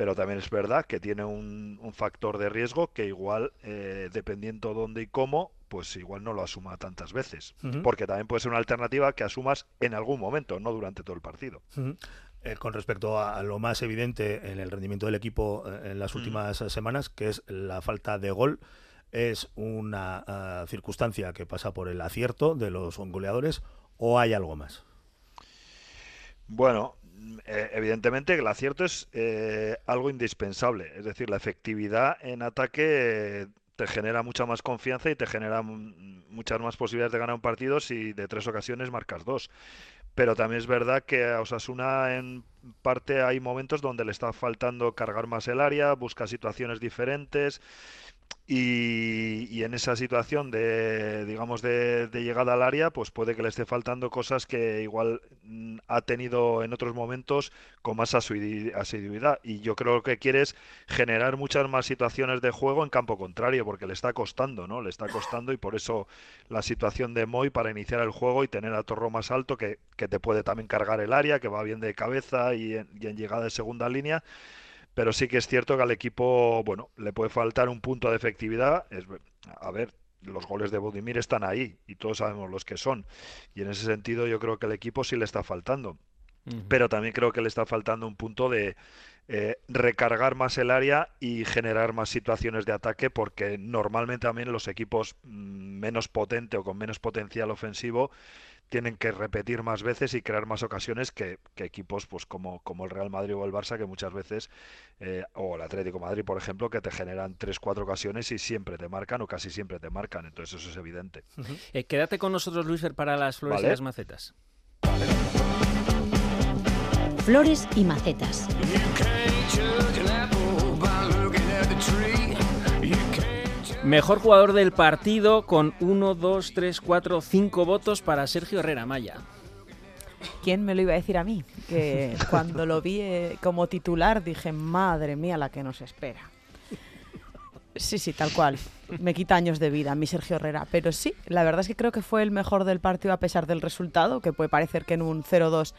pero también es verdad que tiene un, un factor de riesgo que igual, eh, dependiendo dónde y cómo, pues igual no lo asuma tantas veces. Porque también puede ser una alternativa que asumas en algún momento, no durante todo el partido. Eh, con respecto a, a lo más evidente en el rendimiento del equipo eh, en las últimas semanas, que es la falta de gol, es una circunstancia que pasa por el acierto de los goleadores o hay algo más. Bueno, evidentemente el acierto es eh, algo indispensable. Es decir, la efectividad en ataque eh, te genera mucha más confianza y te genera muchas más posibilidades de ganar un partido si de tres ocasiones marcas dos. Pero también es verdad que a Osasuna en parte hay momentos donde le está faltando cargar más el área, busca situaciones diferentes. Y, en esa situación de, digamos, de, de llegada al área, pues puede que le esté faltando cosas que igual mm, ha tenido en otros momentos con más asiduidad. Y yo creo que quiere es generar muchas más situaciones de juego en campo contrario, porque le está costando, ¿no? Le está costando y por eso la situación de Moy para iniciar el juego y tener a Torro más alto, que, que te puede también cargar el área, que va bien de cabeza y en, y en llegada de segunda línea pero sí que es cierto que al equipo, bueno, le puede faltar un punto de efectividad. Es, a ver, los goles de Budimir están ahí y todos sabemos los que son. Y en ese sentido yo creo que al equipo sí le está faltando. Pero también creo que le está faltando un punto de eh, recargar más el área y generar más situaciones de ataque, porque normalmente también los equipos mm, menos potente o con menos potencial ofensivo tienen que repetir más veces y crear más ocasiones que, que equipos pues como, como el Real Madrid o el Barça que muchas veces eh, o el Atlético de Madrid por ejemplo que te generan tres cuatro ocasiones y siempre te marcan o casi siempre te marcan entonces eso es evidente Eh, quédate con nosotros, Luisfer, para las flores Vale. y las macetas. Flores y macetas. Mejor jugador del partido con 1, 2, 3, 4, 5 votos para Sergio Herrera Maya. ¿Quién me lo iba a decir a mí? Que cuando lo vi eh, como titular dije, madre mía, la que nos espera. Sí, sí, tal cual. Me quita años de vida, mi Sergio Herrera. Pero sí, la verdad es que creo que fue el mejor del partido a pesar del resultado, que puede parecer que en un 0-2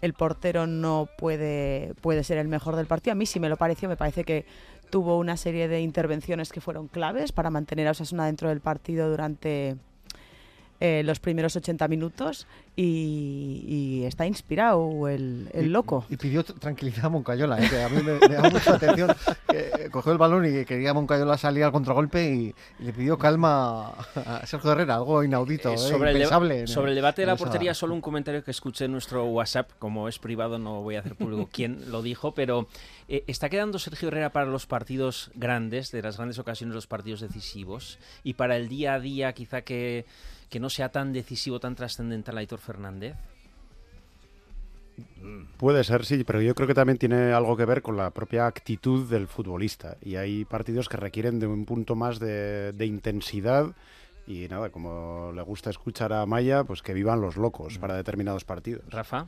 el portero no puede, puede ser el mejor del partido. A mí sí me lo pareció, me parece que tuvo una serie de intervenciones que fueron claves para mantener a Osasuna dentro del partido durante eh, los primeros 80 minutos y, y está inspirado el, el loco. Y pidió tr- tranquilidad a Moncayola, ¿eh? que a mí me, me llama mucha atención. que cogió el balón y quería Moncayola salir al contragolpe y, y le pidió calma a Sergio Herrera, algo inaudito, Eh, ¿eh? sobre, el, deba- impensable. en- sobre el debate de la portería, solo un comentario que escuché en nuestro WhatsApp, como es privado no voy a hacer público quién lo dijo, pero eh, ¿está quedando Sergio Herrera para los partidos grandes, de las grandes ocasiones, los partidos decisivos? Y para el día a día quizá que, que no sea tan decisivo, tan trascendental Aitor Fernández. Puede ser, sí, pero yo creo que también tiene algo que ver con la propia actitud del futbolista. Y hay partidos que requieren de un punto más de, de intensidad. Y nada, como le gusta escuchar a Maya, pues que vivan los locos para determinados partidos. Rafa.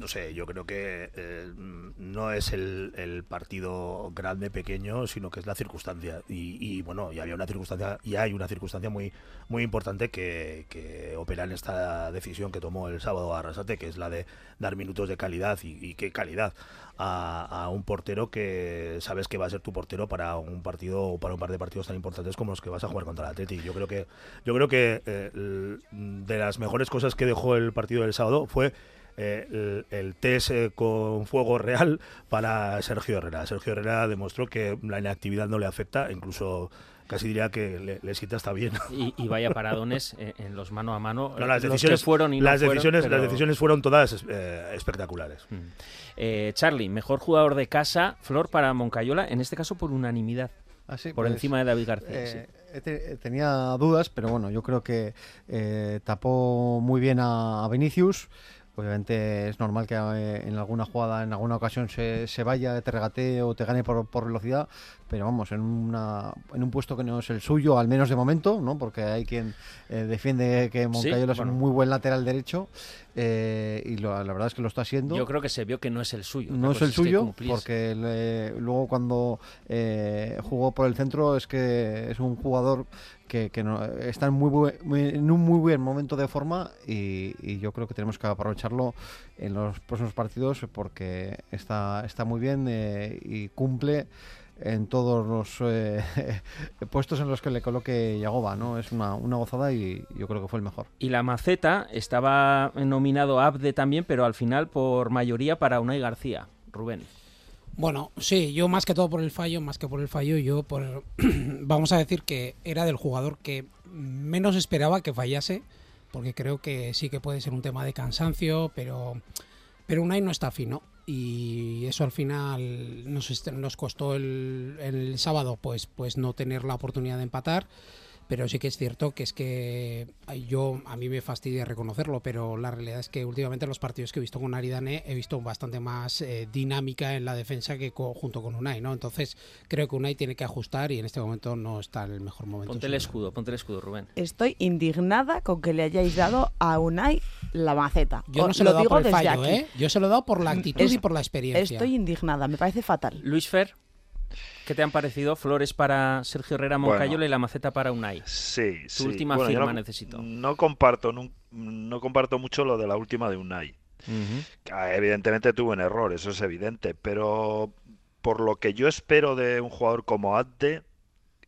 No sé, yo creo que eh, no es el, partido grande, pequeño, sino que es la circunstancia. Y, bueno, y había una circunstancia, y hay una circunstancia muy, muy importante que, que opera en esta decisión que tomó el sábado Arrasate, que es la de dar minutos de calidad y, qué calidad a, un portero que sabes que va a ser tu portero para un partido o para un par de partidos tan importantes como los que vas a jugar contra el Atleti. Yo creo que, yo creo que eh, de las mejores cosas que dejó el partido del sábado fue eh, el, el test eh, con fuego real para Sergio Herrera. Sergio Herrera demostró que la inactividad no le afecta, incluso casi diría que le, le sienta hasta bien. Y, y vaya paradones eh, en los mano a mano. No, las los que decisiones fueron y no las fueron, decisiones, pero- las decisiones fueron todas eh, espectaculares. Eh, Charlie, mejor jugador de casa, Flor para Moncayola, en este caso por unanimidad. Ah, sí, por pues, encima de David García. eh, sí. he te- tenía dudas, pero bueno, yo creo que eh, tapó muy bien a, a Vinicius. Obviamente es normal que eh, en alguna jugada, en alguna ocasión se, se vaya, te regatee o te gane por, por velocidad, pero vamos, en, una, en un puesto que no es el suyo, al menos de momento, ¿no? porque hay quien eh, defiende que Moncayola es bueno. un muy buen lateral derecho eh, y lo- la verdad es que lo está haciendo. Yo creo que se vio que no es el suyo. No es el suyo, porque le- luego cuando eh, jugó por el centro es que es un jugador que, que no- está en, muy buen- muy- en un muy buen momento de forma y, y yo creo que tenemos que aprovecharlo en los próximos partidos porque está, está muy bien eh, y cumple en todos los eh, puestos en los que le coloque Yagoba, ¿no? Es una, una gozada y yo creo que fue el mejor. Y la maceta estaba nominado a Abde también, pero al final por mayoría para Unai García. Rubén. Bueno, sí, yo más que todo por el fallo, más que por el fallo, yo por vamos a decir que era del jugador que menos esperaba que fallase, porque creo que sí que puede ser un tema de cansancio, pero pero Unai no está fino y eso al final nos, nos costó el, el sábado pues, pues no tener la oportunidad de empatar. Pero sí que es cierto que es que yo, a mí me fastidia reconocerlo, pero la realidad es que últimamente los partidos que he visto con Aridane he visto bastante más eh, dinámica en la defensa que co- junto con Unai, ¿no? Entonces creo que Unai tiene que ajustar y en este momento no está en el mejor momento. Ponte el escudo, ponte el escudo, Rubén. Estoy indignada con que le hayáis dado a Unai la maceta. Yo no se lo he dado digo por el desde fallo, aquí. ¿eh? Yo se lo he dado por la actitud Es- y por la experiencia. Estoy indignada, me parece fatal. Luis Fer, ¿qué te han parecido? Flores para Sergio Herrera Moncayola Bueno. y la maceta para Unai. Sí, Tu sí. última Bueno, firma no, necesito. No comparto, no, comparto mucho lo de la última de Unai. Que, ah, Evidentemente tuvo un error, eso es evidente, pero por lo que yo espero de un jugador como Adde,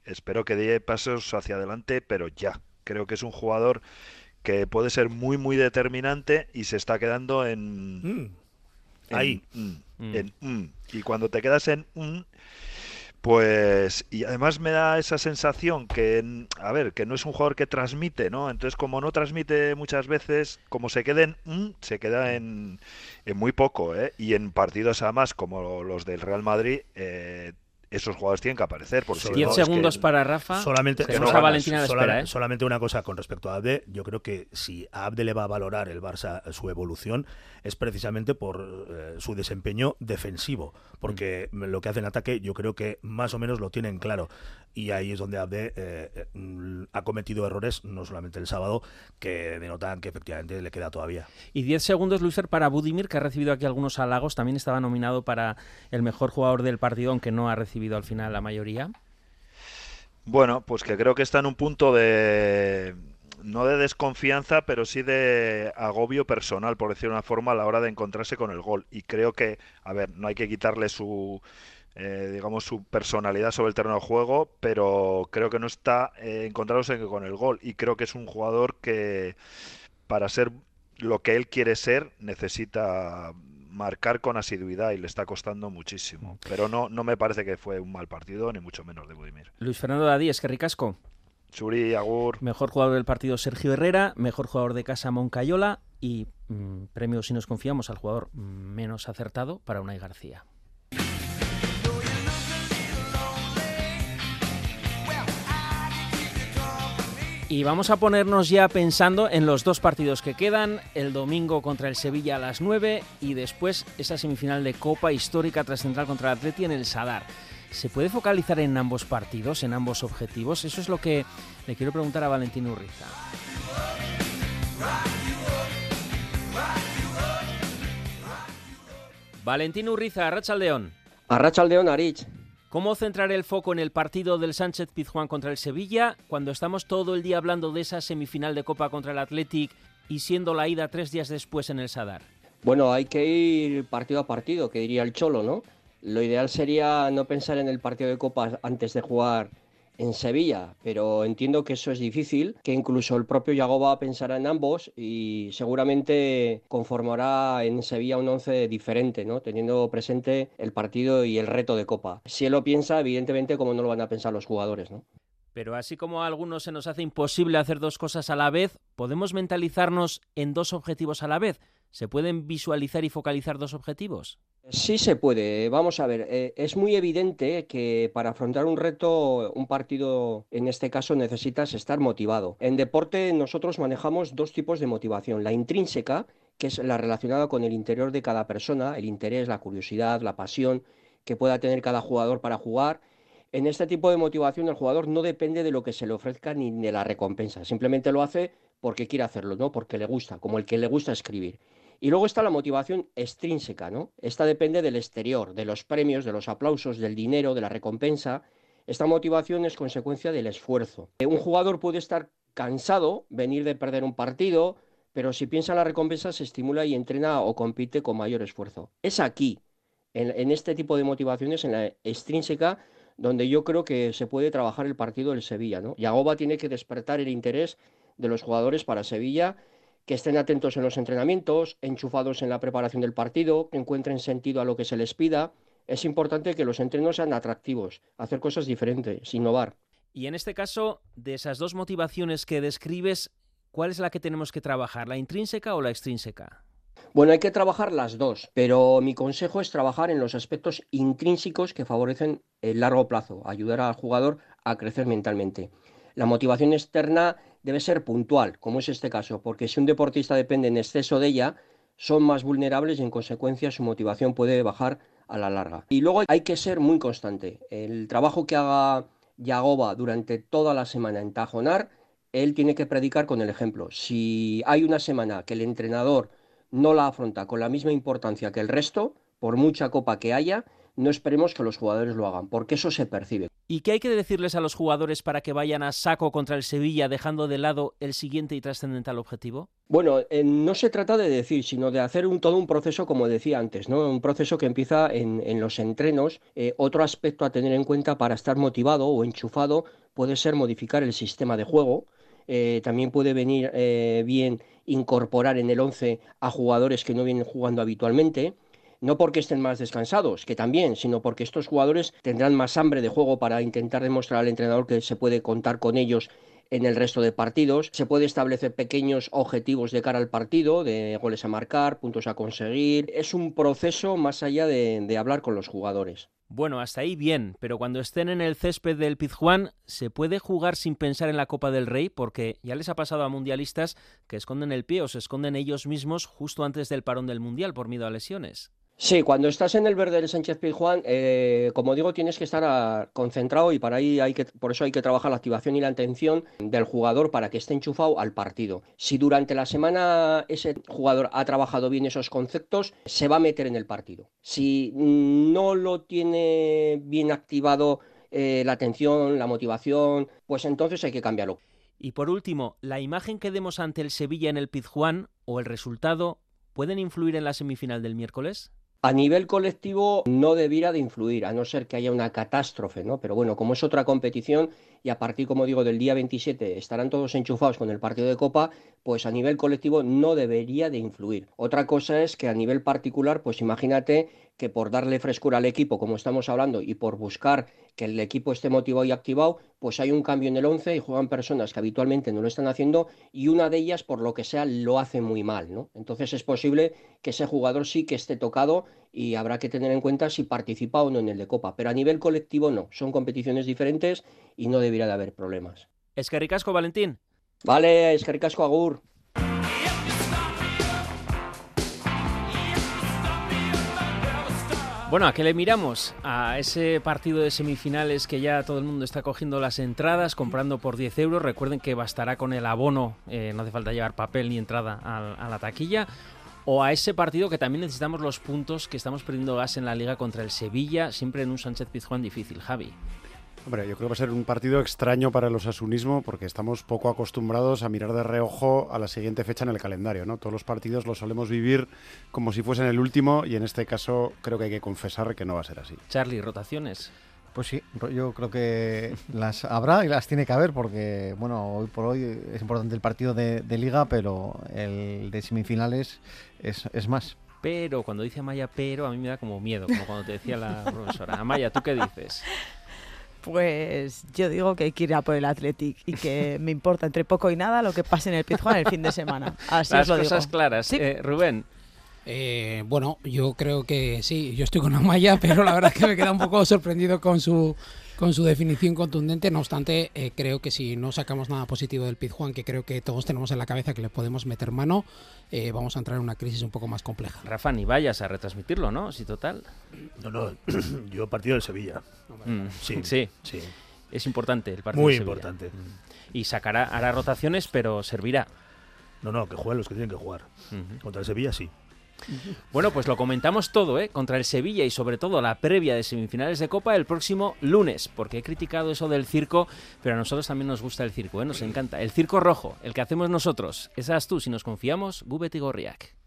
espero que dé pasos hacia adelante, pero ya. Creo que es un jugador que puede ser muy, muy determinante y se está quedando en... en Ahí. mm, Mm. en mm. Y cuando te quedas en mm, pues, y además me da esa sensación que, en- a ver, que no es un jugador que transmite, ¿no? Entonces, como no transmite muchas veces, como se queda en, "Mm", se queda en, en muy poco, ¿eh? Y en partidos además como los del Real Madrid, eh, esos jugadores tienen que aparecer. Es que segundos para Rafa. Solamente, a Valentina la espera, ¿eh? solamente una cosa con respecto a Abde. Yo creo que si a Abde le va a valorar el Barça su evolución es precisamente por eh, su desempeño defensivo. Porque Mm. lo que hace en ataque yo creo que más o menos lo tienen claro. Y ahí es donde Abde eh, eh, ha cometido errores, no solamente el sábado, que denotan que efectivamente le queda todavía. Y 10 segundos, Luis Fer, para Budimir, que ha recibido aquí algunos halagos. También estaba nominado para el mejor jugador del partido, aunque no ha recibido al final la mayoría. Bueno, pues que creo que está en un punto de no de desconfianza, pero sí de agobio personal, por decirlo de una forma, a la hora de encontrarse con el gol. Y creo que, a ver, no hay que quitarle su, eh, digamos, su personalidad sobre el terreno de juego, pero creo que no está eh, encontrándose con el gol. Y creo que es un jugador que, para ser lo que él quiere ser, necesita marcar con asiduidad y le está costando muchísimo. Pero no, no me parece que fue un mal partido, ni mucho menos de Budimir. Luis Fernando Dadí, es que ricasco. Churi, Agur. Mejor jugador del partido Sergio Herrera, mejor jugador de casa Moncayola y mm, premio si nos confiamos al jugador mm, menos acertado para Unai García. Y vamos a ponernos ya pensando en los dos partidos que quedan, el domingo contra el Sevilla a las 9 y después esa semifinal de Copa histórica trascendental contra el Atleti en el Sadar. ¿Se puede focalizar en ambos partidos, en ambos objetivos? Eso es lo que le quiero preguntar a Valentín Urriza. Valentín Urriza, Arrachaldeón. Arrachaldeón, Arich. ¿Cómo centrar el foco en el partido del Sánchez Pizjuán contra el Sevilla cuando estamos todo el día hablando de esa semifinal de Copa contra el Athletic y siendo la ida tres días después en el Sadar? Bueno, hay que ir partido a partido, que diría el Cholo, ¿no? Lo ideal sería no pensar en el partido de Copa antes de jugar en Sevilla, pero entiendo que eso es difícil, que incluso el propio Yagoba pensará en ambos y seguramente conformará en Sevilla un once diferente, ¿no? Teniendo presente el partido y el reto de Copa. Si él lo piensa, evidentemente, como no lo van a pensar los jugadores, ¿no? Pero así como a algunos se nos hace imposible hacer dos cosas a la vez, ¿podemos mentalizarnos en dos objetivos a la vez? ¿Se pueden visualizar y focalizar dos objetivos? Sí se puede. Vamos a ver, eh, es muy evidente que para afrontar un reto, un partido, en este caso, necesitas estar motivado. En deporte nosotros manejamos dos tipos de motivación. La intrínseca, que es la relacionada con el interior de cada persona, el interés, la curiosidad, la pasión que pueda tener cada jugador para jugar. En este tipo de motivación el jugador no depende de lo que se le ofrezca ni de la recompensa, simplemente lo hace porque quiere hacerlo, ¿no? Porque le gusta, como el que le gusta escribir. Y luego está la motivación extrínseca, ¿no? Esta depende del exterior, de los premios, de los aplausos, del dinero, de la recompensa. Esta motivación es consecuencia del esfuerzo. Eh, Un jugador puede estar cansado, venir de perder un partido, pero si piensa en la recompensa se estimula y entrena o compite con mayor esfuerzo. Es aquí, en, este tipo de motivaciones, en la extrínseca, donde yo creo que se puede trabajar el partido del Sevilla, ¿no? Yagoba tiene que despertar el interés de los jugadores para Sevilla que estén atentos en los entrenamientos, enchufados en la preparación del partido, que encuentren sentido a lo que se les pida. Es importante que los entrenos sean atractivos, hacer cosas diferentes, innovar. Y en este caso, de esas dos motivaciones que describes, ¿cuál es la que tenemos que trabajar, la intrínseca o la extrínseca? Bueno, hay que trabajar las dos, pero mi consejo es trabajar en los aspectos intrínsecos que favorecen el largo plazo, ayudar al jugador a crecer mentalmente. La motivación externa debe ser puntual, como es este caso, porque si un deportista depende en exceso de ella, son más vulnerables y en consecuencia su motivación puede bajar a la larga. Y luego hay que ser muy constante. El trabajo que haga Yagoba durante toda la semana en Tajonar, él tiene que predicar con el ejemplo. Si hay una semana que el entrenador no la afronta con la misma importancia que el resto, por mucha copa que haya, no esperemos que los jugadores lo hagan, porque eso se percibe. ¿Y qué hay que decirles a los jugadores para que vayan a saco contra el Sevilla, dejando de lado el siguiente y trascendental objetivo? Bueno, eh, no se trata de decir, sino de hacer un, todo un proceso, como decía antes, ¿no? Un proceso que empieza en, en los entrenos. Eh, otro aspecto a tener en cuenta para estar motivado o enchufado puede ser modificar el sistema de juego. Eh, también puede venir bien incorporar en el 11 a jugadores que no vienen jugando habitualmente no porque estén más descansados, que también, sino porque estos jugadores tendrán más hambre de juego para intentar demostrar al entrenador que se puede contar con ellos en el resto de partidos. Se puede establecer pequeños objetivos de cara al partido, de goles a marcar, puntos a conseguir. Es un proceso más allá de, hablar con los jugadores. Bueno, hasta ahí bien, pero cuando estén en el césped del Pizjuán, ¿se puede jugar sin pensar en la Copa del Rey? Porque ya les ha pasado a mundialistas que esconden el pie o se esconden ellos mismos justo antes del parón del Mundial por miedo a lesiones. Sí, cuando estás en el verde del Sánchez Pizjuán, eh, como digo, tienes que estar concentrado y para ahí hay que, por eso hay que trabajar la activación y la atención del jugador para que esté enchufado al partido. Si durante la semana ese jugador ha trabajado bien esos conceptos, se va a meter en el partido. Si no lo tiene bien activado eh, la atención, la motivación, pues entonces hay que cambiarlo. Y por último, la imagen que demos ante el Sevilla en el Pizjuán o el resultado pueden influir en la semifinal del miércoles. A nivel colectivo no debiera de influir, a no ser que haya una catástrofe, ¿no? Pero bueno, como es otra competición y a partir, como digo, del día 27 estarán todos enchufados con el partido de Copa, pues a nivel colectivo no debería de influir. Otra cosa es que a nivel particular, pues imagínate que por darle frescura al equipo, como estamos hablando, y por buscar que el equipo esté motivado y activado, pues hay un cambio en el 11 y juegan personas que habitualmente no lo están haciendo y una de ellas, por lo que sea, lo hace muy mal, ¿no? Entonces es posible que ese jugador sí que esté tocado y habrá que tener en cuenta si participa o no en el de Copa, pero a nivel colectivo no, son competiciones diferentes y no debería de haber problemas. Es que ricasco, Valentín. Vale, es que ricasco, Agur. Bueno, ¿a qué le miramos? A ese partido de semifinales que ya todo el mundo está cogiendo las entradas, comprando por 10 euros. Recuerden que bastará con el abono, eh, no hace falta llevar papel ni entrada a, a la taquilla. O a ese partido que también necesitamos los puntos que estamos perdiendo gas en la liga contra el Sevilla, siempre en un Sánchez Pizjuán difícil. Javi. Hombre, yo creo que va a ser un partido extraño para el osasunismo porque estamos poco acostumbrados a mirar de reojo a la siguiente fecha en el calendario, ¿no? Todos los partidos los solemos vivir como si fuesen el último y en este caso creo que hay que confesar que no va a ser así. Charlie, rotaciones. Pues sí, yo creo que las habrá y las tiene que haber porque, bueno, hoy por hoy es importante el partido de, de liga, pero el de semifinales es, es más. Pero, cuando dice Amaya pero, a mí me da como miedo, como cuando te decía la profesora. Amaya, ¿tú qué dices? Pues yo digo que hay que ir a por el Athletic y que me importa entre poco y nada lo que pase en el Pizjuán el fin de semana. Así Las os lo digo. cosas claras. Sí. Eh, Rubén. Eh, bueno, yo creo que sí, yo estoy con Amaya, pero la verdad es que me queda un poco sorprendido con su con su definición contundente. No obstante, eh, creo que si no sacamos nada positivo del Pizjuán, que creo que todos tenemos en la cabeza que le podemos meter mano, eh, vamos a entrar en una crisis un poco más compleja. Rafa, ni vayas a retransmitirlo, ¿no? Sí, total. No, no, yo partido del Sevilla. Mm, Sí, sí. sí. Es importante el partido. Muy importante. Mm. Y sacará, hará rotaciones, pero servirá. No, no, que jueguen los que tienen que jugar. Contra el Sevilla sí. Bueno, pues lo comentamos todo, ¿eh? Contra el Sevilla y sobre todo la previa de semifinales de Copa el próximo lunes, porque he criticado eso del circo, pero a nosotros también nos gusta el circo, ¿eh? Nos encanta. El circo rojo, el que hacemos nosotros. Esa es tú, si nos confiamos, Gubet y Gorriak.